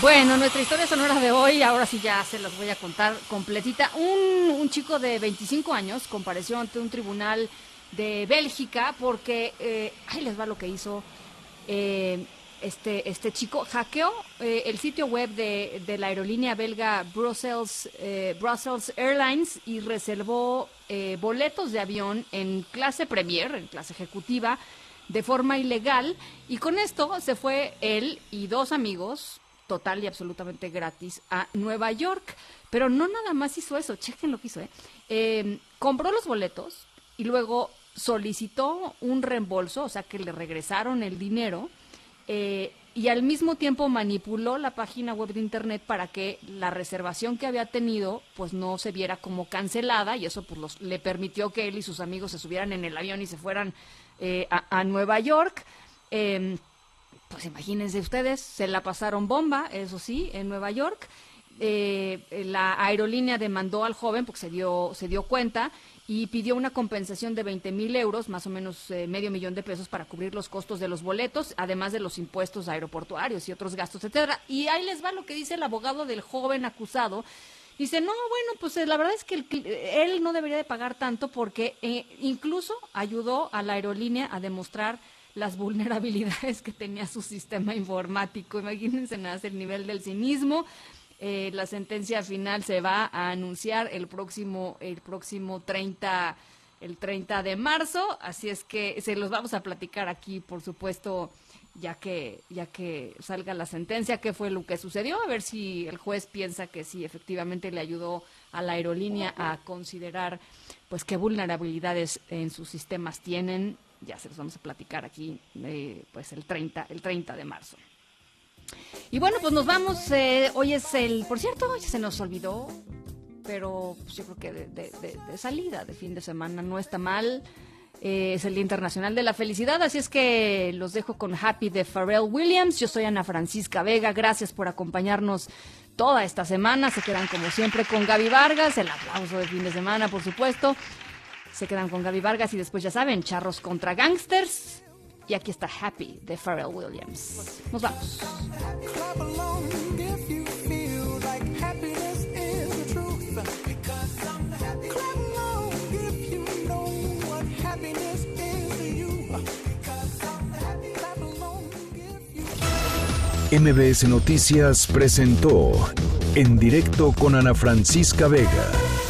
Bueno, nuestra historia sonora de hoy, ahora sí ya se las voy a contar completita. Un, un chico de 25 años compareció ante un tribunal de Bélgica porque, eh, ahí les va lo que hizo eh, este, este chico. Hackeó eh, el sitio web de, de la aerolínea belga Brussels, eh, Brussels Airlines y reservó eh, boletos de avión en clase Premier, en clase ejecutiva, de forma ilegal. Y con esto se fue él y dos amigos total y absolutamente gratis a Nueva York. Pero no nada más hizo eso, chequen lo que hizo. ¿eh? Eh, compró los boletos y luego solicitó un reembolso, o sea que le regresaron el dinero. eh, y al mismo tiempo manipuló la página web de internet para que la reservación que había tenido pues no se viera como cancelada y eso pues los- le permitió que él y sus amigos se subieran en el avión y se fueran eh, a, a Nueva York. Em, pues imagínense ustedes, se la pasaron bomba, eso sí, en Nueva York. Eh, la aerolínea demandó al joven porque se dio, se dio cuenta y pidió una compensación de 20 mil euros, más o menos eh, medio millón de pesos para cubrir los costos de los boletos, además de los impuestos aeroportuarios y otros gastos, etcétera. Y ahí les va lo que dice el abogado del joven acusado. Dice, no, bueno, pues eh, la verdad es que el él no debería de pagar tanto porque eh, incluso ayudó a la aerolínea a demostrar las vulnerabilidades que tenía su sistema informático. Imagínense nada el nivel del cinismo. Eh, la sentencia final se va a anunciar el próximo, el próximo 30, el 30 de marzo, así es que se los vamos a platicar aquí, por supuesto, ya que, ya que salga la sentencia, qué fue lo que sucedió, a ver si el juez piensa que sí, efectivamente le ayudó a la aerolínea a considerar pues qué vulnerabilidades en sus sistemas tienen. Ya se los vamos a platicar aquí eh, pues el 30, el 30 de marzo. Y bueno, pues nos vamos. eh, hoy es el, por cierto, ya se nos olvidó, pero pues, yo creo que de, salida, de fin de semana, no está mal. Eh, es el Día Internacional de la Felicidad, así es que los dejo con Happy de Pharrell Williams. Yo soy Ana Francisca Vega, gracias por acompañarnos toda esta semana. Se quedan como siempre con Gaby Vargas, el aplauso de fin de semana, por supuesto. Se quedan con Gaby Vargas y después ya saben, charros contra gangsters. Y aquí está Happy de Pharrell Williams. Nos vamos. MBS Noticias presentó En directo con Ana Francisca Vega.